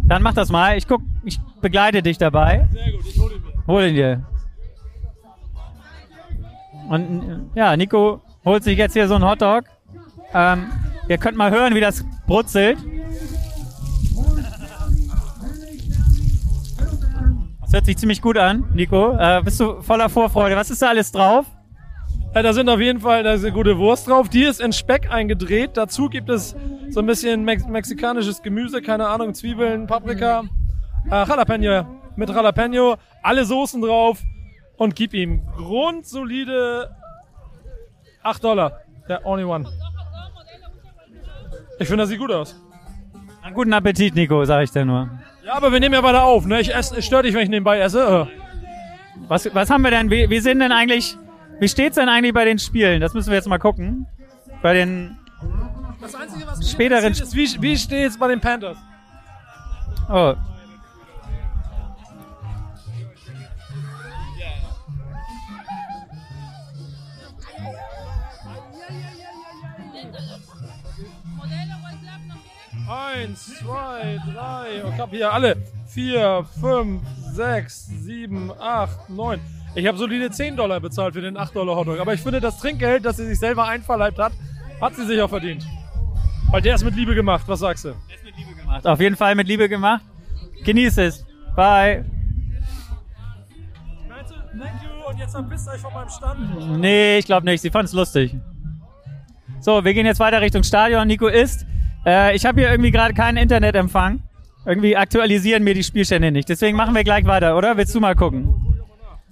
Speaker 1: Dann mach das mal. Ich guck, ich begleite dich dabei.
Speaker 2: Sehr gut, ich hole ihn mir.
Speaker 1: Hol ihn dir. Und ja, Nico holt sich jetzt hier so einen Hotdog. Ähm, ihr könnt mal hören, wie das brutzelt. Das hört sich ziemlich gut an, Nico. Äh, bist du voller Vorfreude? Was ist da alles drauf?
Speaker 2: Ja, da sind auf jeden Fall da ist eine gute Wurst drauf. Die ist in Speck eingedreht. Dazu gibt es so ein bisschen Mex mexikanisches Gemüse, keine Ahnung, Zwiebeln, Paprika, äh, Jalapeno mit Jalapeno, alle Soßen drauf und gib ihm grundsolide 8 Dollar. Der only one. Ich finde, das sieht gut aus.
Speaker 1: Einen guten Appetit, Nico, sag ich dir nur.
Speaker 2: Ja, aber wir nehmen ja weiter auf, ne? Ich esse, es stört dich, wenn ich nebenbei esse.
Speaker 1: Was, was haben wir denn? Wie, wie sind denn eigentlich, wie steht's denn eigentlich bei den Spielen? Das müssen wir jetzt mal gucken. Bei den,
Speaker 2: Das Einzige, was
Speaker 1: Späteren-
Speaker 2: ist, wie, wie steht's bei den Panthers?
Speaker 1: oh.
Speaker 2: Eins, zwei, drei. Ich habe hier alle. Vier, fünf, sechs, sieben, acht, neun. Ich habe solide 10 Dollar bezahlt für den 8 Dollar Hotdog. Aber ich finde, das Trinkgeld, das sie sich selber einverleibt hat, hat sie sich auch verdient. Weil der ist mit Liebe gemacht. Was sagst du?
Speaker 1: gemacht. Auf jeden Fall mit Liebe gemacht. Genieß es. Bye.
Speaker 2: Thank you. Und jetzt verpisst euch von meinem Stand.
Speaker 1: Nee, ich glaube nicht. Sie fand es lustig. So, wir gehen jetzt weiter Richtung Stadion. Nico ist. Äh, ich habe hier irgendwie gerade keinen Internetempfang. Irgendwie aktualisieren mir die Spielstände nicht. Deswegen machen wir gleich weiter, oder? Willst du mal gucken?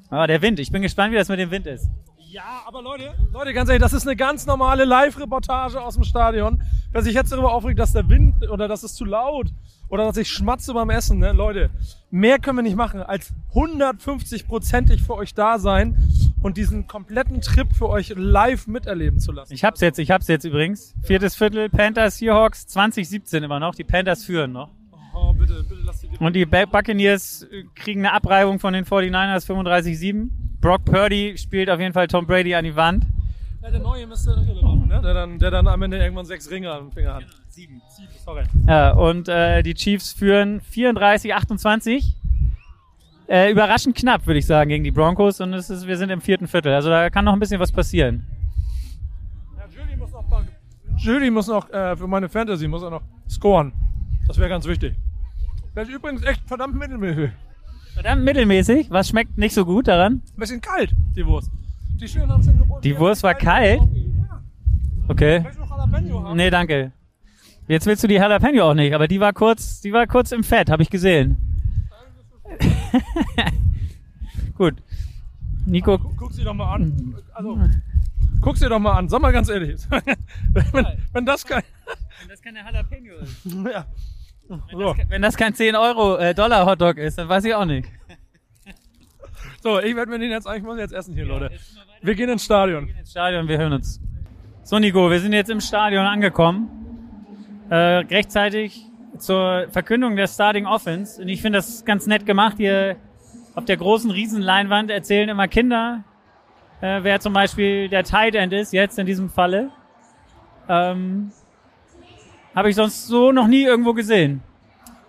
Speaker 1: Ah, der Wind. Ich bin gespannt, wie das mit dem Wind ist.
Speaker 2: Ja, aber Leute, Leute, ganz ehrlich, das ist eine ganz normale Live-Reportage aus dem Stadion. Wer sich jetzt darüber aufregt, dass der Wind oder dass es zu laut oder dass ich schmatze beim Essen, ne, Leute, mehr können wir nicht machen, als 150-prozentig für euch da sein und diesen kompletten Trip für euch live miterleben zu lassen.
Speaker 1: Ich hab's jetzt, ich hab's jetzt übrigens. Viertes Viertel, Panthers, Seahawks, 2017 immer noch. Die Panthers führen noch.
Speaker 2: Oh, bitte, bitte lasst die
Speaker 1: Und die Buccaneers äh, kriegen eine Abreibung von den 49ers 35-7. Brock Purdy spielt auf jeden Fall Tom Brady an die Wand.
Speaker 2: ja, der neue Mr. Irrelevant, ne? Der dann, der dann am Ende irgendwann sechs Ringe am Finger hat. Sieben. Sieben, sorry.
Speaker 1: Ja, und äh, die Chiefs führen 34-28. Äh, überraschend knapp, würde ich sagen, gegen die Broncos. Und es ist, wir sind im vierten Viertel. Also da kann noch ein bisschen was passieren.
Speaker 2: Ja, Judy muss noch, Judy muss noch äh, für meine Fantasy muss er noch scoren. Das wäre ganz wichtig. Der ist übrigens echt verdammt mittelmäßig.
Speaker 1: Verdammt mittelmäßig. Was schmeckt nicht so gut daran?
Speaker 2: Ein bisschen kalt, die Wurst. Die schön haben sie geboten.
Speaker 1: Die Wurst war kalt? Okay.
Speaker 2: Möchtest du noch Jalapeno haben?
Speaker 1: Nee, danke. Jetzt willst du die Jalapeno auch nicht, aber die war kurz, die war kurz im Fett, habe ich gesehen. Gut. Nico,
Speaker 2: Guck sie doch mal an. Also, guck sie doch mal an. Sag mal ganz ehrlich. wenn, wenn das kein...
Speaker 1: wenn das keine Jalapeno ist.
Speaker 2: Ja. So,
Speaker 1: Wenn das kein 10 Euro äh, Dollar Hotdog ist, dann weiß ich auch nicht.
Speaker 2: so ich werde mir den jetzt... Ich muss jetzt essen hier, Leute. Wir gehen ins Stadion.
Speaker 1: ins Stadion, wir hören uns. So, Nico, wir sind jetzt im Stadion angekommen. Äh, rechtzeitig zur Verkündung der Starting Offense. Und ich finde das ganz nett gemacht. Hier auf der großen Riesenleinwand erzählen immer Kinder, äh, wer zum Beispiel der Tight End ist, jetzt in diesem Falle. Ähm, Habe ich sonst so noch nie irgendwo gesehen.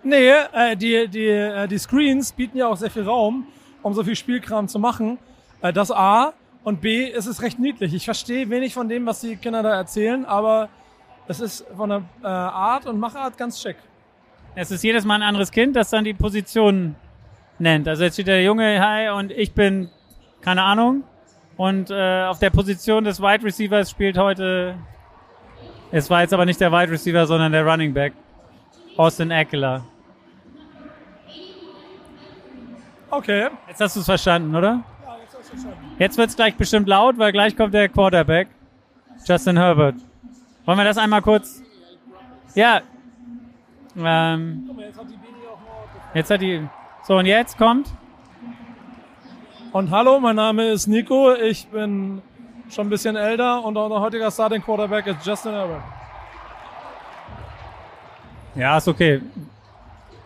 Speaker 2: Nee, äh, die, die, äh, die Screens bieten ja auch sehr viel Raum, um so viel Spielkram zu machen. Äh, das A. Und B, es ist recht niedlich. Ich verstehe wenig von dem, was die Kinder da erzählen, aber es ist von der äh, Art und Machart ganz schick.
Speaker 1: Es ist jedes Mal ein anderes Kind, das dann die Position nennt. Also jetzt steht der Junge Hi und ich bin, keine Ahnung. Und äh, auf der Position des Wide Receivers spielt heute, es war jetzt aber nicht der Wide Receiver, sondern der Running Back, Austin Eckler.
Speaker 2: Okay.
Speaker 1: Jetzt hast du es verstanden, oder? Jetzt wird's gleich bestimmt laut, weil gleich kommt der Quarterback, Justin Herbert. Wollen wir das einmal kurz? Ja. Ähm, jetzt hat die. So und jetzt kommt.
Speaker 2: Und hallo, mein Name ist Nico. Ich bin schon ein bisschen älter und unser heutiger Starting Quarterback ist Justin Herbert.
Speaker 1: Ja, ist okay.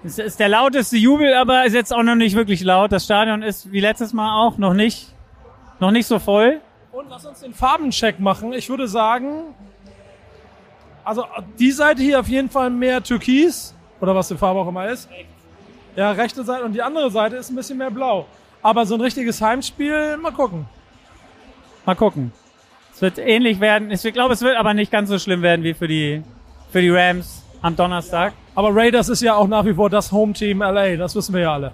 Speaker 1: Es ist der lauteste Jubel, aber ist jetzt auch noch nicht wirklich laut. Das Stadion ist wie letztes Mal auch noch nicht, noch nicht so voll.
Speaker 2: Und lass uns den Farbencheck machen. Ich würde sagen, also die Seite hier auf jeden Fall mehr Türkis oder was die Farbe auch immer ist. Ja, rechte Seite und die andere Seite ist ein bisschen mehr blau. Aber so ein richtiges Heimspiel, mal gucken.
Speaker 1: Mal gucken. Es wird ähnlich werden. Ich glaube, es wird aber nicht ganz so schlimm werden wie für die, für die Rams am Donnerstag.
Speaker 2: Aber Raiders ist ja auch nach wie vor das Home-Team LA, das wissen wir ja alle.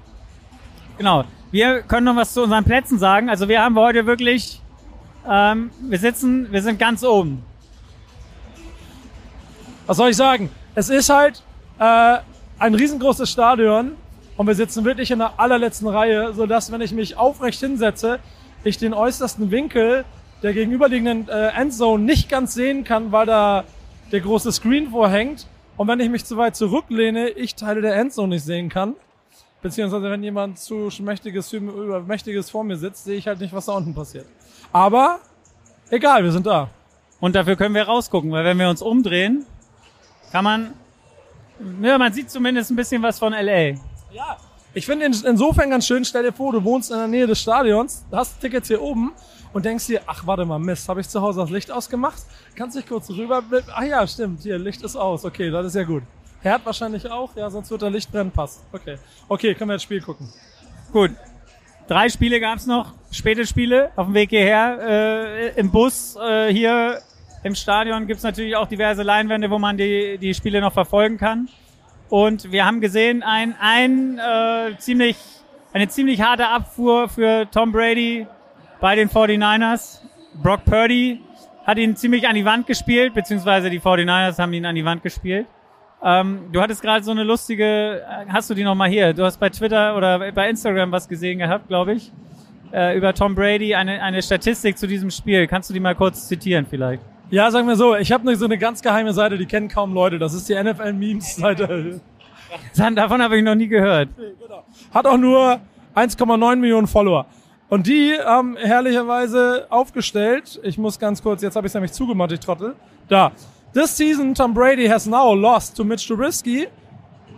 Speaker 1: Genau. Wir können noch was zu unseren Plätzen sagen. Also wir haben heute wirklich, ähm, wir sitzen, wir sind ganz oben.
Speaker 2: Was soll ich sagen? Es ist halt äh, ein riesengroßes Stadion und wir sitzen wirklich in der allerletzten Reihe, sodass, wenn ich mich aufrecht hinsetze, ich den äußersten Winkel der gegenüberliegenden äh, Endzone nicht ganz sehen kann, weil da der große Screen vorhängt. Und wenn ich mich zu weit zurücklehne, ich Teile der Endzone nicht sehen kann. Beziehungsweise wenn jemand zu mächtiges, mächtiges vor mir sitzt, sehe ich halt nicht, was da unten passiert. Aber egal, wir sind da.
Speaker 1: Und dafür können wir rausgucken, weil wenn wir uns umdrehen, kann man, ja, man sieht zumindest ein bisschen was von LA.
Speaker 2: Ja. Ich finde in, insofern ganz schön, stell dir vor, du wohnst in der Nähe des Stadions, hast Tickets hier oben und denkst dir, ach warte mal, Mist, habe ich zu Hause das Licht ausgemacht? Kannst dich kurz rüber, ach ja, stimmt, hier, Licht ist aus, okay, das ist ja gut. Herd wahrscheinlich auch, ja, sonst wird der Licht brennen, passt. Okay, okay, können wir jetzt Spiel gucken.
Speaker 1: Gut. Drei Spiele gab's noch, späte Spiele auf dem Weg hierher. Äh, Im Bus äh, hier im Stadion gibt's natürlich auch diverse Leinwände, wo man die, die Spiele noch verfolgen kann. Und wir haben gesehen, ein, ein äh, ziemlich, eine ziemlich harte Abfuhr für Tom Brady bei den 49ers. Brock Purdy hat ihn ziemlich an die Wand gespielt, beziehungsweise die 49ers haben ihn an die Wand gespielt. Ähm, du hattest gerade so eine lustige, äh, hast du die nochmal hier? Du hast bei Twitter oder bei Instagram was gesehen gehabt, glaube ich, äh, über Tom Brady, eine, eine Statistik zu diesem Spiel. Kannst du die mal kurz zitieren vielleicht?
Speaker 2: Ja, sagen wir so, ich habe so eine ganz geheime Seite, die kennen kaum Leute. Das ist die NFL-Memes-Seite.
Speaker 1: Davon habe ich noch nie gehört.
Speaker 2: Hat auch nur 1,9 Millionen Follower. Und die haben herrlicherweise aufgestellt, ich muss ganz kurz, jetzt habe ich es nämlich zugemacht, ich Trottel. Da. This season, Tom Brady has now lost to Mitch Trubisky,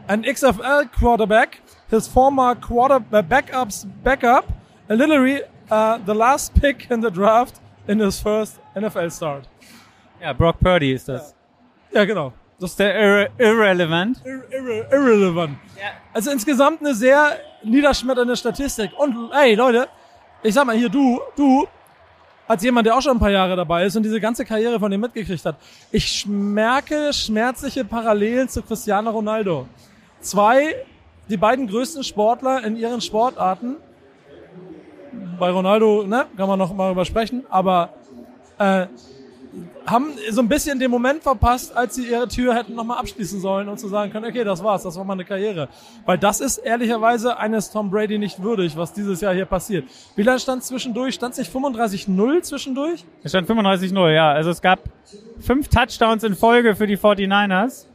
Speaker 2: an XFL quarterback, his former quarter uh, backups backup, a literally uh, the last pick in the draft in his first NFL start.
Speaker 1: Ja, Brock Purdy ist das.
Speaker 2: Ja, genau.
Speaker 1: Das ist der Irre Irrelevant.
Speaker 2: Ir irre irrelevant.
Speaker 1: Ja.
Speaker 2: Also insgesamt eine sehr niederschmetternde Statistik. Und ey, Leute, ich sag mal hier, du, du, als jemand, der auch schon ein paar Jahre dabei ist und diese ganze Karriere von ihm mitgekriegt hat, ich merke schmerzliche Parallelen zu Cristiano Ronaldo. Zwei, die beiden größten Sportler in ihren Sportarten. Bei Ronaldo, ne, kann man noch mal übersprechen, aber äh, haben so ein bisschen den Moment verpasst, als sie ihre Tür hätten nochmal abschließen sollen und zu sagen können, okay, das war's, das war meine Karriere. Weil das ist ehrlicherweise eines Tom Brady nicht würdig, was dieses Jahr hier passiert. Wie lange stand zwischendurch? Stand sich 35-0 zwischendurch?
Speaker 1: Es stand 35-0, ja. Also es gab fünf Touchdowns in Folge für die 49ers.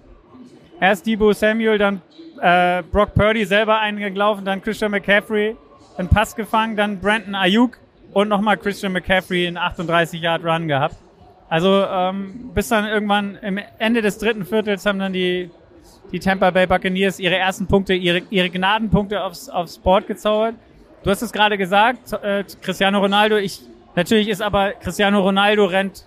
Speaker 1: Erst Debo Samuel, dann äh, Brock Purdy selber eingelaufen, dann Christian McCaffrey, einen Pass gefangen, dann Brandon Ayuk und nochmal Christian McCaffrey in 38 Yard Run gehabt. Also ähm, bis dann irgendwann im Ende des dritten Viertels haben dann die, die Tampa Bay Buccaneers ihre ersten Punkte, ihre, ihre Gnadenpunkte aufs, aufs Board gezaubert. Du hast es gerade gesagt, äh, Cristiano Ronaldo, ich, natürlich ist aber Cristiano Ronaldo rennt,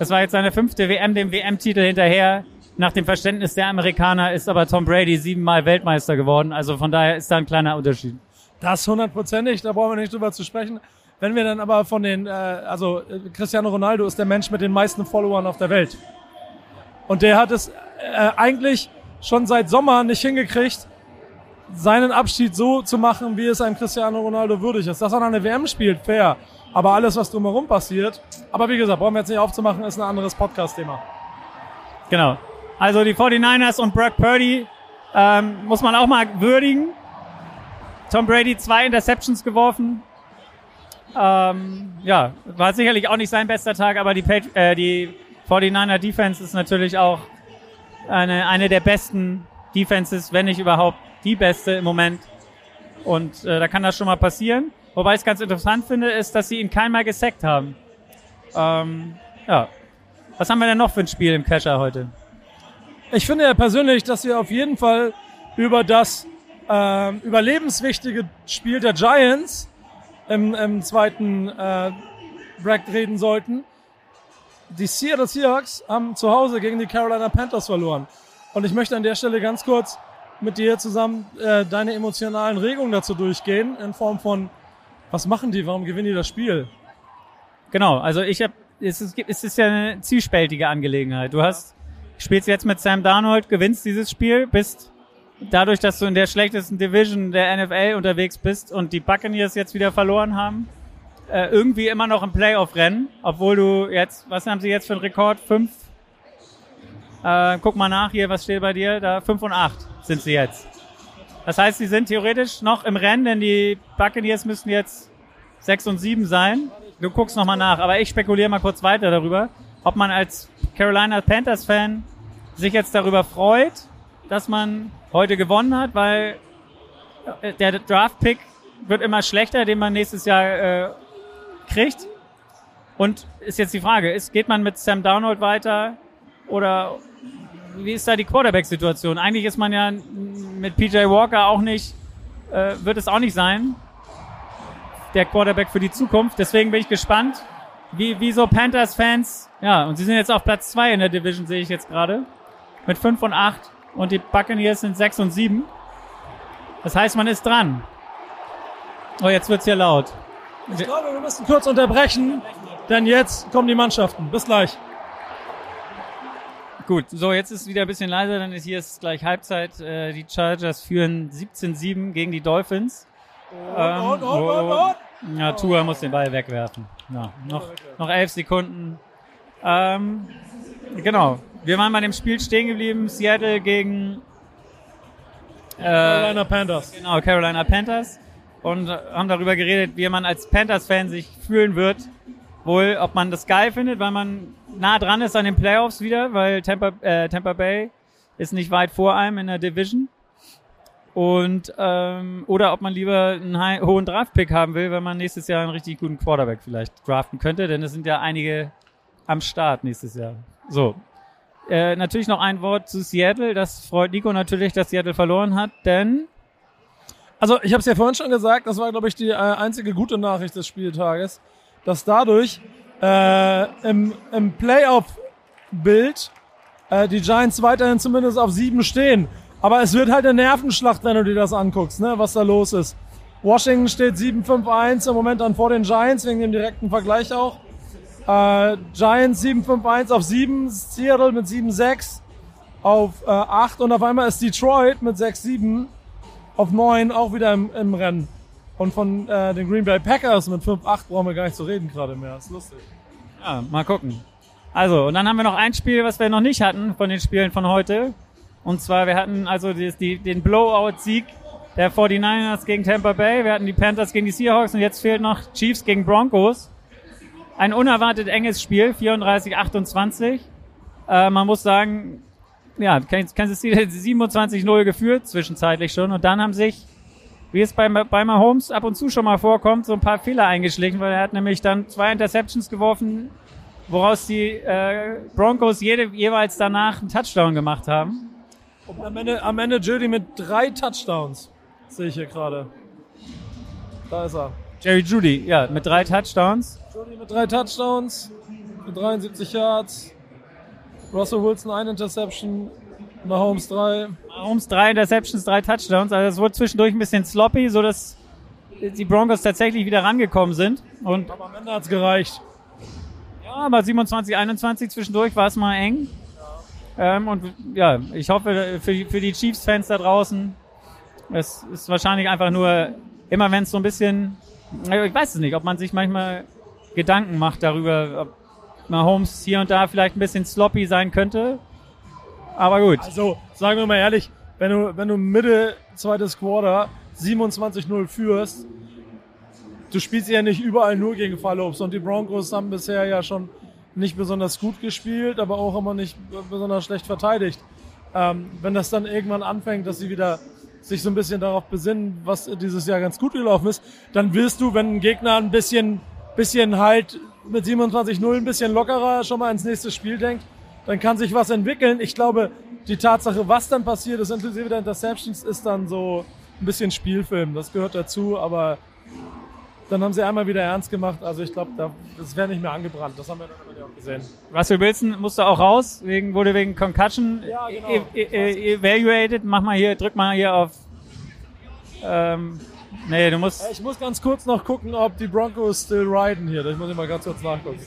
Speaker 1: das war jetzt seine fünfte WM, dem WM-Titel hinterher. Nach dem Verständnis der Amerikaner ist aber Tom Brady siebenmal Weltmeister geworden. Also von daher ist da ein kleiner Unterschied.
Speaker 2: Das hundertprozentig, da brauchen wir nicht drüber zu sprechen. Wenn wir dann aber von den, äh, also äh, Cristiano Ronaldo ist der Mensch mit den meisten Followern auf der Welt. Und der hat es äh, eigentlich schon seit Sommer nicht hingekriegt, seinen Abschied so zu machen, wie es einem Cristiano Ronaldo würdig ist. Dass er eine WM spielt, fair. Aber alles, was drumherum passiert, aber wie gesagt, brauchen wir jetzt nicht aufzumachen, ist ein anderes Podcast-Thema.
Speaker 1: Genau. Also die 49ers und Brock Purdy ähm, muss man auch mal würdigen. Tom Brady zwei Interceptions geworfen. Ähm, ja, war sicherlich auch nicht sein bester Tag, aber die, äh, die 49er Defense ist natürlich auch eine, eine der besten Defenses, wenn nicht überhaupt die beste im Moment. Und äh, da kann das schon mal passieren. Wobei ich es ganz interessant finde, ist, dass sie ihn keinmal gesackt haben. Ähm, ja. Was haben wir denn noch für ein Spiel im Catcher heute?
Speaker 2: Ich finde ja persönlich, dass wir auf jeden Fall über das ähm, überlebenswichtige Spiel der Giants im, im zweiten äh, Break reden sollten. Die Seattle Seahawks haben zu Hause gegen die Carolina Panthers verloren. Und ich möchte an der Stelle ganz kurz mit dir zusammen äh, deine emotionalen Regungen dazu durchgehen, in Form von, was machen die, warum gewinnen die das Spiel?
Speaker 1: Genau, also ich habe, es ist, es ist ja eine zielspältige Angelegenheit. Du hast, spielst jetzt mit Sam Darnold, gewinnst dieses Spiel, bist dadurch, dass du in der schlechtesten Division der NFL unterwegs bist und die Buccaneers jetzt wieder verloren haben, äh, irgendwie immer noch im Playoff-Rennen, obwohl du jetzt, was haben sie jetzt für einen Rekord? Fünf? Äh, guck mal nach hier, was steht bei dir? Da fünf und acht sind sie jetzt. Das heißt, sie sind theoretisch noch im Rennen, denn die Buccaneers müssten jetzt sechs und sieben sein. Du guckst nochmal nach, aber ich spekuliere mal kurz weiter darüber, ob man als Carolina Panthers Fan sich jetzt darüber freut, dass man heute gewonnen hat, weil äh, der Draft-Pick wird immer schlechter, den man nächstes Jahr äh, kriegt. Und ist jetzt die Frage, ist, geht man mit Sam Darnold weiter oder wie ist da die Quarterback-Situation? Eigentlich ist man ja mit PJ Walker auch nicht, äh, wird es auch nicht sein, der Quarterback für die Zukunft. Deswegen bin ich gespannt, wie, wie so Panthers-Fans, ja, und sie sind jetzt auf Platz zwei in der Division, sehe ich jetzt gerade, mit fünf und acht und die Buccaneers sind sechs und sieben. Das heißt, man ist dran. Oh, jetzt wird's hier laut.
Speaker 2: Ich glaube, wir müssen kurz unterbrechen, denn jetzt kommen die Mannschaften. Bis gleich.
Speaker 1: Gut, so jetzt ist es wieder ein bisschen leiser, dann ist hier ist gleich Halbzeit. Äh, die Chargers führen 17-7 gegen die Dolphins. Ähm,
Speaker 2: und, und, und, und.
Speaker 1: Ja, Tua muss den Ball wegwerfen. Ja, noch, noch elf Sekunden. Ähm, genau. Wir waren bei dem Spiel stehen geblieben. Seattle gegen äh,
Speaker 2: Carolina Panthers.
Speaker 1: Genau, Carolina Panthers. Und haben darüber geredet, wie man als Panthers-Fan sich fühlen wird. Wohl, ob man das geil findet, weil man nah dran ist an den Playoffs wieder, weil Tampa, äh, Tampa Bay ist nicht weit vor einem in der Division. Und ähm, oder ob man lieber einen high, hohen Draft-Pick haben will, wenn man nächstes Jahr einen richtig guten Quarterback vielleicht draften könnte, denn es sind ja einige am Start nächstes Jahr. So. Äh, natürlich noch ein Wort zu Seattle. Das freut Nico natürlich, dass Seattle verloren hat, denn
Speaker 2: Also ich habe es ja vorhin schon gesagt, das war, glaube ich, die äh, einzige gute Nachricht des Spieltages, dass dadurch äh, im, im Playoff-Bild äh, die Giants weiterhin zumindest auf sieben stehen. Aber es wird halt eine Nervenschlacht, wenn du dir das anguckst, ne, was da los ist. Washington steht 7-5-1 im Moment dann vor den Giants, wegen dem direkten Vergleich auch. Äh, Giants 7-5-1 auf 7, Seattle mit 7-6 auf äh, 8 und auf einmal ist Detroit mit 6-7 auf 9 auch wieder im, im Rennen. Und von äh, den Green Bay Packers mit 5-8 brauchen wir gar nicht zu reden gerade mehr. ist lustig.
Speaker 1: Ja, mal gucken. Also, und dann haben wir noch ein Spiel, was wir noch nicht hatten von den Spielen von heute. Und zwar, wir hatten also die, die, den Blowout-Sieg der 49ers gegen Tampa Bay. Wir hatten die Panthers gegen die Seahawks und jetzt fehlt noch Chiefs gegen Broncos. Ein unerwartet enges Spiel, 34-28. Äh, man muss sagen, ja, Kansas City hat 27-0 geführt, zwischenzeitlich schon. Und dann haben sich, wie es bei, bei Mahomes ab und zu schon mal vorkommt, so ein paar Fehler eingeschlichen, weil er hat nämlich dann zwei Interceptions geworfen, woraus die äh, Broncos jede, jeweils danach einen Touchdown gemacht haben.
Speaker 2: Und am Ende, am Ende Judy mit drei Touchdowns. Sehe ich hier gerade. Da ist er.
Speaker 1: Jerry Judy, ja, mit drei Touchdowns.
Speaker 2: Judy mit drei Touchdowns, mit 73 Yards. Russell Wilson eine Interception, Mahomes drei.
Speaker 1: Mahomes drei Interceptions, drei Touchdowns. Also es wurde zwischendurch ein bisschen sloppy, so dass die Broncos tatsächlich wieder rangekommen sind. Und
Speaker 2: Aber am Ende hat's gereicht.
Speaker 1: ja, aber 27, 21 zwischendurch war es mal eng. Ähm, und ja, ich hoffe für, für die Chiefs-Fans da draußen, Es ist wahrscheinlich einfach nur, immer wenn es so ein bisschen, ich weiß es nicht, ob man sich manchmal Gedanken macht darüber, ob Mahomes hier und da vielleicht ein bisschen sloppy sein könnte. Aber gut.
Speaker 2: Also, sagen wir mal ehrlich, wenn du, wenn du Mitte zweites Quarter 27-0 führst, du spielst ja nicht überall nur gegen Fallobst und die Broncos haben bisher ja schon nicht besonders gut gespielt, aber auch immer nicht besonders schlecht verteidigt. Ähm, wenn das dann irgendwann anfängt, dass sie wieder sich so ein bisschen darauf besinnen, was dieses Jahr ganz gut gelaufen ist, dann wirst du, wenn ein Gegner ein bisschen, bisschen halt mit 27-0 ein bisschen lockerer schon mal ins nächste Spiel denkt, dann kann sich was entwickeln. Ich glaube, die Tatsache, was dann passiert ist, inklusive der Interceptions, ist dann so ein bisschen Spielfilm. Das gehört dazu, aber dann haben sie einmal wieder ernst gemacht. Also ich glaube, da, das wäre nicht mehr angebrannt. Das haben wir dann auch gesehen.
Speaker 1: Russell Wilson musste auch raus, wegen, wurde wegen Concussion
Speaker 2: Ja, genau.
Speaker 1: e e e evaluated. Mach mal hier, drück mal hier auf. Ähm, nee, du musst.
Speaker 2: Ich muss ganz kurz noch gucken, ob die Broncos still riden hier. Ich muss mal ganz kurz nachgucken.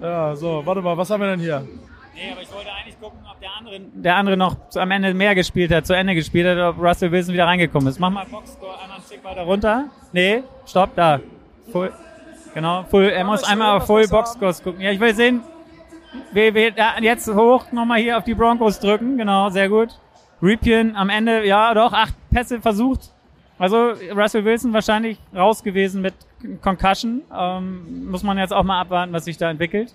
Speaker 2: Ja, so, warte mal, was haben wir denn hier?
Speaker 1: Nee, aber ich wollte eigentlich gucken, ob der andere, der andere noch zu- am Ende mehr gespielt hat, zu Ende gespielt hat, ob Russell Wilson wieder reingekommen ist. Mach mal Boxscore einmal einen Tick weiter runter. Nee, stopp, da. Full. Genau, full. Er muss einmal auf Full Boxscores gucken. Ja, ich will sehen. Wir, wir, ja, jetzt hoch, nochmal hier auf die Broncos drücken. Genau, sehr gut. Ripien am Ende, ja doch, acht Pässe versucht. Also Russell Wilson wahrscheinlich raus gewesen mit Concussion. Ähm, muss man jetzt auch mal abwarten, was sich da entwickelt.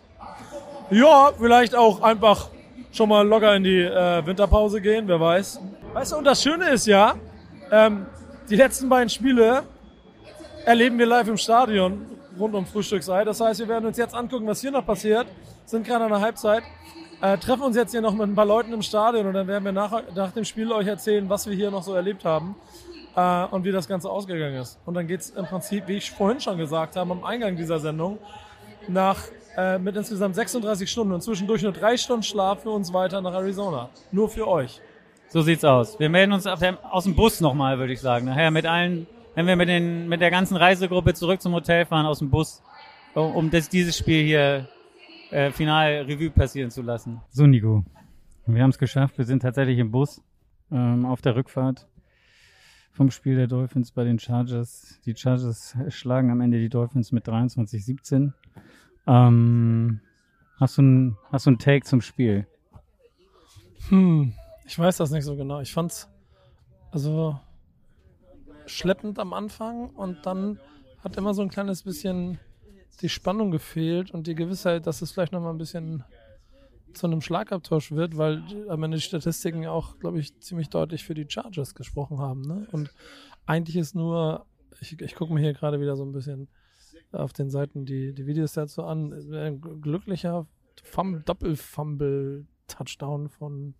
Speaker 2: Ja, vielleicht auch einfach schon mal locker in die äh, Winterpause gehen, wer weiß. Weißt du, und das Schöne ist ja, ähm, die letzten beiden Spiele erleben wir live im Stadion rund um Frühstücksei. Das heißt, wir werden uns jetzt angucken, was hier noch passiert. Sind gerade an der Halbzeit. Äh, treffen uns jetzt hier noch mit ein paar Leuten im Stadion und dann werden wir nach, nach dem Spiel euch erzählen, was wir hier noch so erlebt haben äh, und wie das Ganze ausgegangen ist. Und dann geht's im Prinzip, wie ich vorhin schon gesagt habe, am Eingang dieser Sendung, nach äh, mit insgesamt 36 Stunden und zwischendurch nur drei Stunden Schlaf für uns weiter nach Arizona. Nur für euch.
Speaker 1: So sieht's aus. Wir melden uns auf der, aus dem Bus nochmal, würde ich sagen. Nachher mit allen, wenn wir mit, den, mit der ganzen Reisegruppe zurück zum Hotel fahren, aus dem Bus, um, um das, dieses Spiel hier äh, final Revue passieren zu lassen. So, Nico. Wir haben es geschafft. Wir sind tatsächlich im Bus ähm, auf der Rückfahrt vom Spiel der Dolphins bei den Chargers. Die Chargers schlagen am Ende die Dolphins mit 23-17. Ähm, hast du ein, hast du ein Take zum Spiel?
Speaker 2: Hm, ich weiß das nicht so genau. Ich fand's also schleppend am Anfang und dann hat immer so ein kleines bisschen die Spannung gefehlt und die Gewissheit, dass es vielleicht noch mal ein bisschen zu einem Schlagabtausch wird, weil am Ende die Statistiken auch, glaube ich, ziemlich deutlich für die Chargers gesprochen haben. Ne? Und eigentlich ist nur, ich, ich gucke mir hier gerade wieder so ein bisschen auf den Seiten die, die Videos dazu an, ein glücklicher Fum Doppelfumble-Touchdown von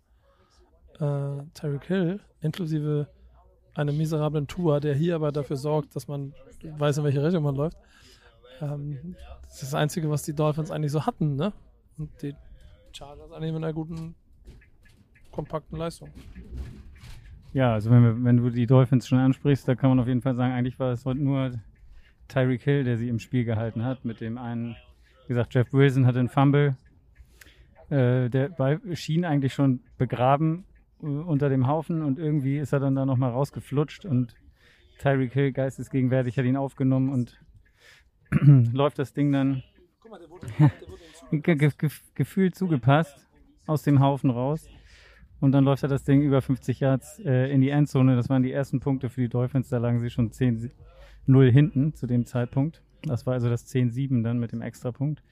Speaker 2: äh, Tyreek Hill, inklusive einem miserablen Tour, der hier aber dafür sorgt, dass man weiß, in welche Richtung man läuft. Ähm, das ist das Einzige, was die Dolphins eigentlich so hatten, ne? Und die Chargers mit einer guten, kompakten Leistung.
Speaker 1: Ja, also wenn, wir, wenn du die Dolphins schon ansprichst, da kann man auf jeden Fall sagen, eigentlich war es heute nur Tyreek Hill, der sie im Spiel gehalten hat. Mit dem einen, wie gesagt, Jeff Wilson hatte einen Fumble. Äh, der Ball schien eigentlich schon begraben äh, unter dem Haufen und irgendwie ist er dann da nochmal rausgeflutscht und Tyreek Hill, geistesgegenwärtig, hat ihn aufgenommen und läuft das Ding dann ge ge ge gefühlt zugepasst aus dem Haufen raus. Und dann läuft er das Ding über 50 Yards äh, in die Endzone. Das waren die ersten Punkte für die Dolphins. Da lagen sie schon 10-0 hinten zu dem Zeitpunkt. Das war also das 10-7 dann mit dem Extrapunkt.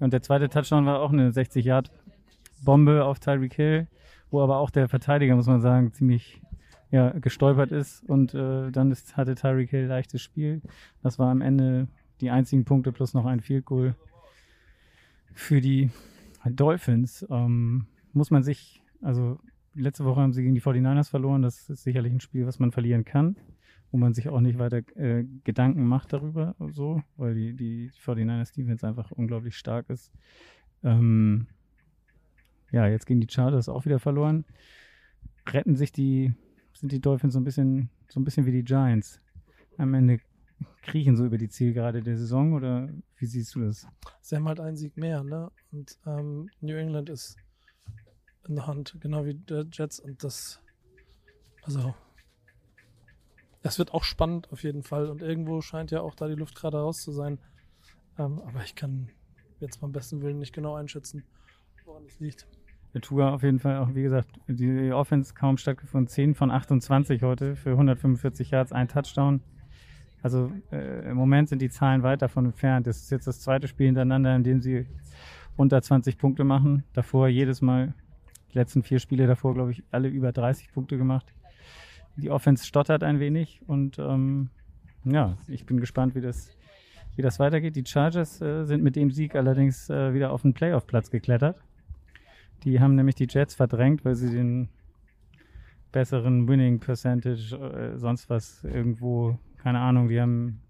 Speaker 1: Und der zweite Touchdown war auch eine 60-Yard-Bombe auf Tyreek Hill, wo aber auch der Verteidiger, muss man sagen, ziemlich ja, gestolpert ist. Und äh, dann ist, hatte Tyreek Hill leichtes Spiel. Das war am Ende die einzigen Punkte plus noch ein Field Goal für die Dolphins. Ähm, muss man sich, also letzte Woche haben sie gegen die 49ers verloren. Das ist sicherlich ein Spiel, was man verlieren kann, wo man sich auch nicht weiter äh, Gedanken macht darüber, so, weil die, die 49ers Defense einfach unglaublich stark ist. Ähm, ja, jetzt gegen die Chargers auch wieder verloren. Retten sich die, sind die Dolphins so ein bisschen, so ein bisschen wie die Giants. Am Ende kriechen so über die Zielgerade der Saison oder wie siehst du das?
Speaker 2: Sie haben halt einen Sieg mehr, ne? Und ähm, New England ist in der Hand, genau wie der Jets und das, also Es wird auch spannend auf jeden Fall und irgendwo scheint ja auch da die Luft gerade raus zu sein. Ähm, aber ich kann jetzt beim besten Willen nicht genau einschätzen, woran es liegt.
Speaker 1: Der Tour auf jeden Fall auch, wie gesagt, die Offense kaum stattgefunden. 10 von 28 heute für 145 Yards, ein Touchdown. Also äh, im Moment sind die Zahlen weit davon entfernt. Das ist jetzt das zweite Spiel hintereinander, in dem sie unter 20 Punkte machen. Davor jedes Mal, die letzten vier Spiele davor, glaube ich, alle über 30 Punkte gemacht. Die Offense stottert ein wenig und ähm, ja, ich bin gespannt, wie das, wie das weitergeht. Die Chargers äh, sind mit dem Sieg allerdings äh, wieder auf den Playoff-Platz geklettert. Die haben nämlich die Jets verdrängt, weil sie den besseren Winning Percentage, äh, sonst was irgendwo, keine Ahnung, die haben,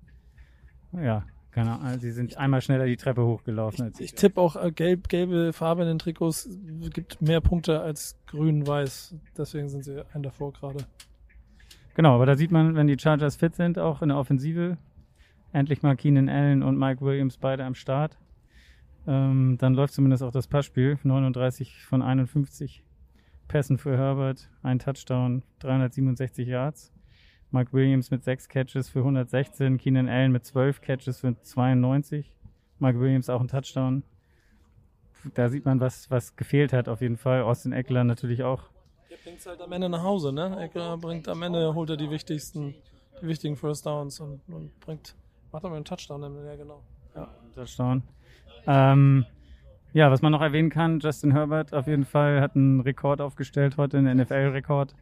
Speaker 1: ja, keine Ahnung, sie sind einmal schneller die Treppe hochgelaufen. Als
Speaker 2: Ich tippe auch, äh, gelb, gelbe Farbe in den Trikots gibt mehr Punkte als grün-weiß. Deswegen sind sie ein davor gerade.
Speaker 1: Genau, aber da sieht man, wenn die Chargers fit sind, auch in der Offensive, endlich mal Keenan Allen und Mike Williams beide am Start. Ähm, dann läuft zumindest auch das Passspiel. 39 von 51 Pässen für Herbert, ein Touchdown, 367 Yards. Mike Williams mit 6 Catches für 116, Keenan Allen mit 12 Catches für 92. Mike Williams auch ein Touchdown. Da sieht man, was, was gefehlt hat auf jeden Fall. Austin Eckler natürlich auch.
Speaker 2: Der bringt halt am Ende nach Hause, ne? Eckler bringt am Ende, holt er die wichtigsten, die wichtigen First Downs und, und bringt, macht er mal einen Touchdown, ja genau. Ja.
Speaker 1: Touchdown. Ähm, ja, was man noch erwähnen kann, Justin Herbert auf jeden Fall hat einen Rekord aufgestellt heute, einen NFL-Rekord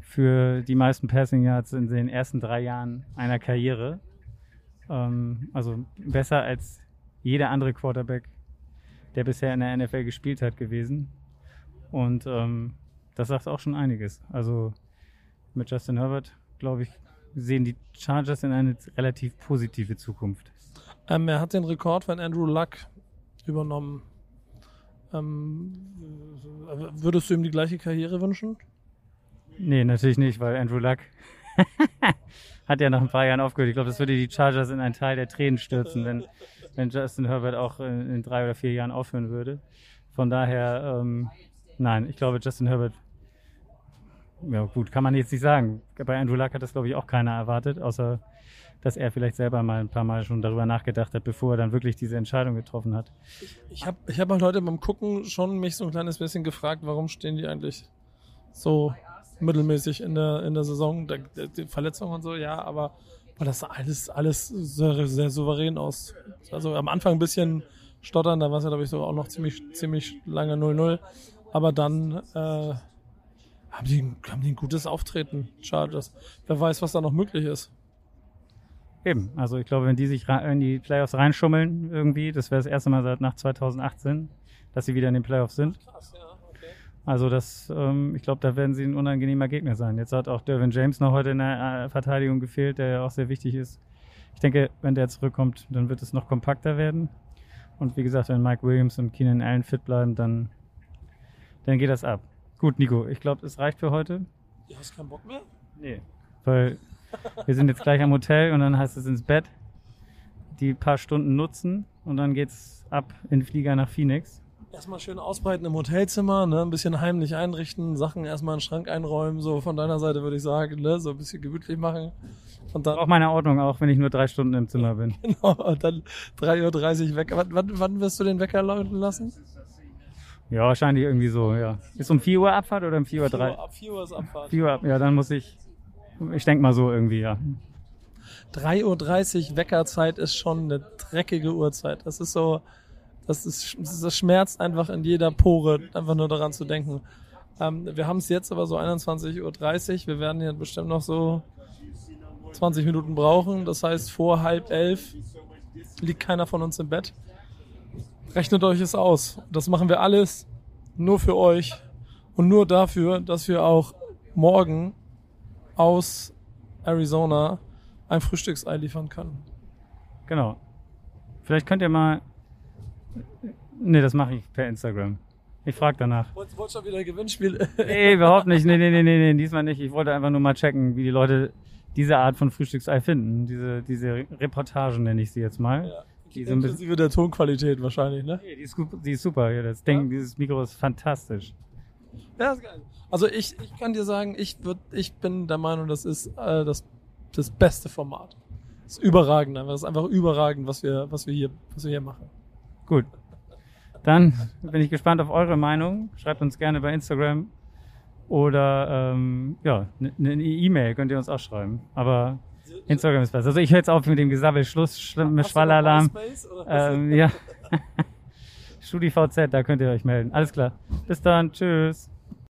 Speaker 1: für die meisten Passing Yards in den ersten drei Jahren einer Karriere. Ähm, also besser als jeder andere Quarterback, der bisher in der NFL gespielt hat, gewesen. Und ähm, das sagt auch schon einiges. Also mit Justin Herbert, glaube ich, sehen die Chargers in eine relativ positive Zukunft.
Speaker 2: Ähm, er hat den Rekord von Andrew Luck übernommen. Ähm, würdest du ihm die gleiche Karriere wünschen?
Speaker 1: Nee, natürlich nicht, weil Andrew Luck hat ja nach ein paar Jahren aufgehört. Ich glaube, das würde die Chargers in einen Teil der Tränen stürzen, wenn, wenn Justin Herbert auch in, in drei oder vier Jahren aufhören würde. Von daher, ähm, nein, ich glaube, Justin Herbert, ja gut, kann man jetzt nicht sagen. Bei Andrew Luck hat das, glaube ich, auch keiner erwartet, außer dass er vielleicht selber mal ein paar Mal schon darüber nachgedacht hat, bevor er dann wirklich diese Entscheidung getroffen hat.
Speaker 2: Ich habe ich hab halt heute beim Gucken schon mich so ein kleines bisschen gefragt, warum stehen die eigentlich so mittelmäßig in der, in der Saison. Die Verletzungen und so, ja, aber weil das sah alles, alles sehr, sehr souverän aus. Also am Anfang ein bisschen stottern, da war es ja, glaube ich, so auch noch ziemlich, ziemlich lange 0-0. Aber dann äh, haben, die, haben die ein gutes Auftreten, Chargers. Wer weiß, was da noch möglich ist.
Speaker 1: Eben, also ich glaube, wenn die sich in die Playoffs reinschummeln irgendwie, das wäre das erste Mal seit nach 2018, dass sie wieder in den Playoffs sind.
Speaker 2: Krass, ja.
Speaker 1: Also das, ähm, ich glaube, da werden sie ein unangenehmer Gegner sein. Jetzt hat auch Dervin James noch heute in der äh, Verteidigung gefehlt, der ja auch sehr wichtig ist. Ich denke, wenn der zurückkommt, dann wird es noch kompakter werden. Und wie gesagt, wenn Mike Williams und Keenan Allen fit bleiben, dann, dann geht das ab. Gut, Nico, ich glaube, es reicht für heute.
Speaker 2: Du hast keinen Bock mehr?
Speaker 1: Nee. Weil wir sind jetzt gleich am Hotel und dann heißt es ins Bett, die paar Stunden nutzen und dann geht's ab in den Flieger nach Phoenix.
Speaker 2: Erstmal schön ausbreiten im Hotelzimmer, ne? ein bisschen heimlich einrichten, Sachen erstmal in den Schrank einräumen, so von deiner Seite würde ich sagen, ne? so ein bisschen gemütlich machen. Und dann,
Speaker 1: Auch meine Ordnung, auch wenn ich nur drei Stunden im Zimmer bin.
Speaker 2: genau, und dann 3.30 Uhr weg. Wann, wann, wann wirst du den Wecker läuten lassen?
Speaker 1: Ja, wahrscheinlich irgendwie so, ja. Ist um 4 Uhr Abfahrt oder um 4 Uhr 3?
Speaker 2: Ab 4 Uhr ist Abfahrt.
Speaker 1: 4 Uhr ab, ja, dann muss ich, ich denke mal so irgendwie, ja.
Speaker 2: 3.30 Uhr Weckerzeit ist schon eine dreckige Uhrzeit. Das ist so, das ist, das schmerzt einfach in jeder Pore, einfach nur daran zu denken. Ähm, wir haben es jetzt aber so 21.30 Uhr. Wir werden hier bestimmt noch so 20 Minuten brauchen. Das heißt, vor halb elf liegt keiner von uns im Bett. Rechnet euch es aus. Das machen wir alles nur für euch und nur dafür, dass wir auch morgen aus Arizona ein Frühstücksei liefern können.
Speaker 1: Genau. Vielleicht könnt ihr mal, nee, das mache ich per Instagram. Ich frage danach.
Speaker 2: Wolltest du schon wieder ein Gewinnspiel?
Speaker 1: Nee, überhaupt nicht. Nee, nee, nee, nee, nee, diesmal nicht. Ich wollte einfach nur mal checken, wie die Leute diese Art von Frühstücksei finden. Diese, diese Reportagen nenne ich sie jetzt mal.
Speaker 2: Ja,
Speaker 1: Die
Speaker 2: Inklusive der Tonqualität wahrscheinlich, ne?
Speaker 1: Nee, die, ist, die ist super. Ja, das Ding, dieses Mikro ist fantastisch.
Speaker 2: Ja, ist geil. Also ich, ich kann dir sagen, ich würd, ich bin der Meinung, das ist äh, das das beste Format. Das ist überragend, einfach. Das ist einfach überragend, was wir, was wir hier, was wir hier machen.
Speaker 1: Gut. Dann bin ich gespannt auf eure Meinung. Schreibt uns gerne bei Instagram oder ähm, ja, eine ne E-Mail könnt ihr uns auch schreiben. Aber Instagram ist besser. Also ich höre jetzt auf mit dem Gesabbel, Schluss, schlimme Schwallalarm. Ähm, ja. StudiVZ, da könnt ihr euch melden. Alles klar. Bis dann. Tschüss.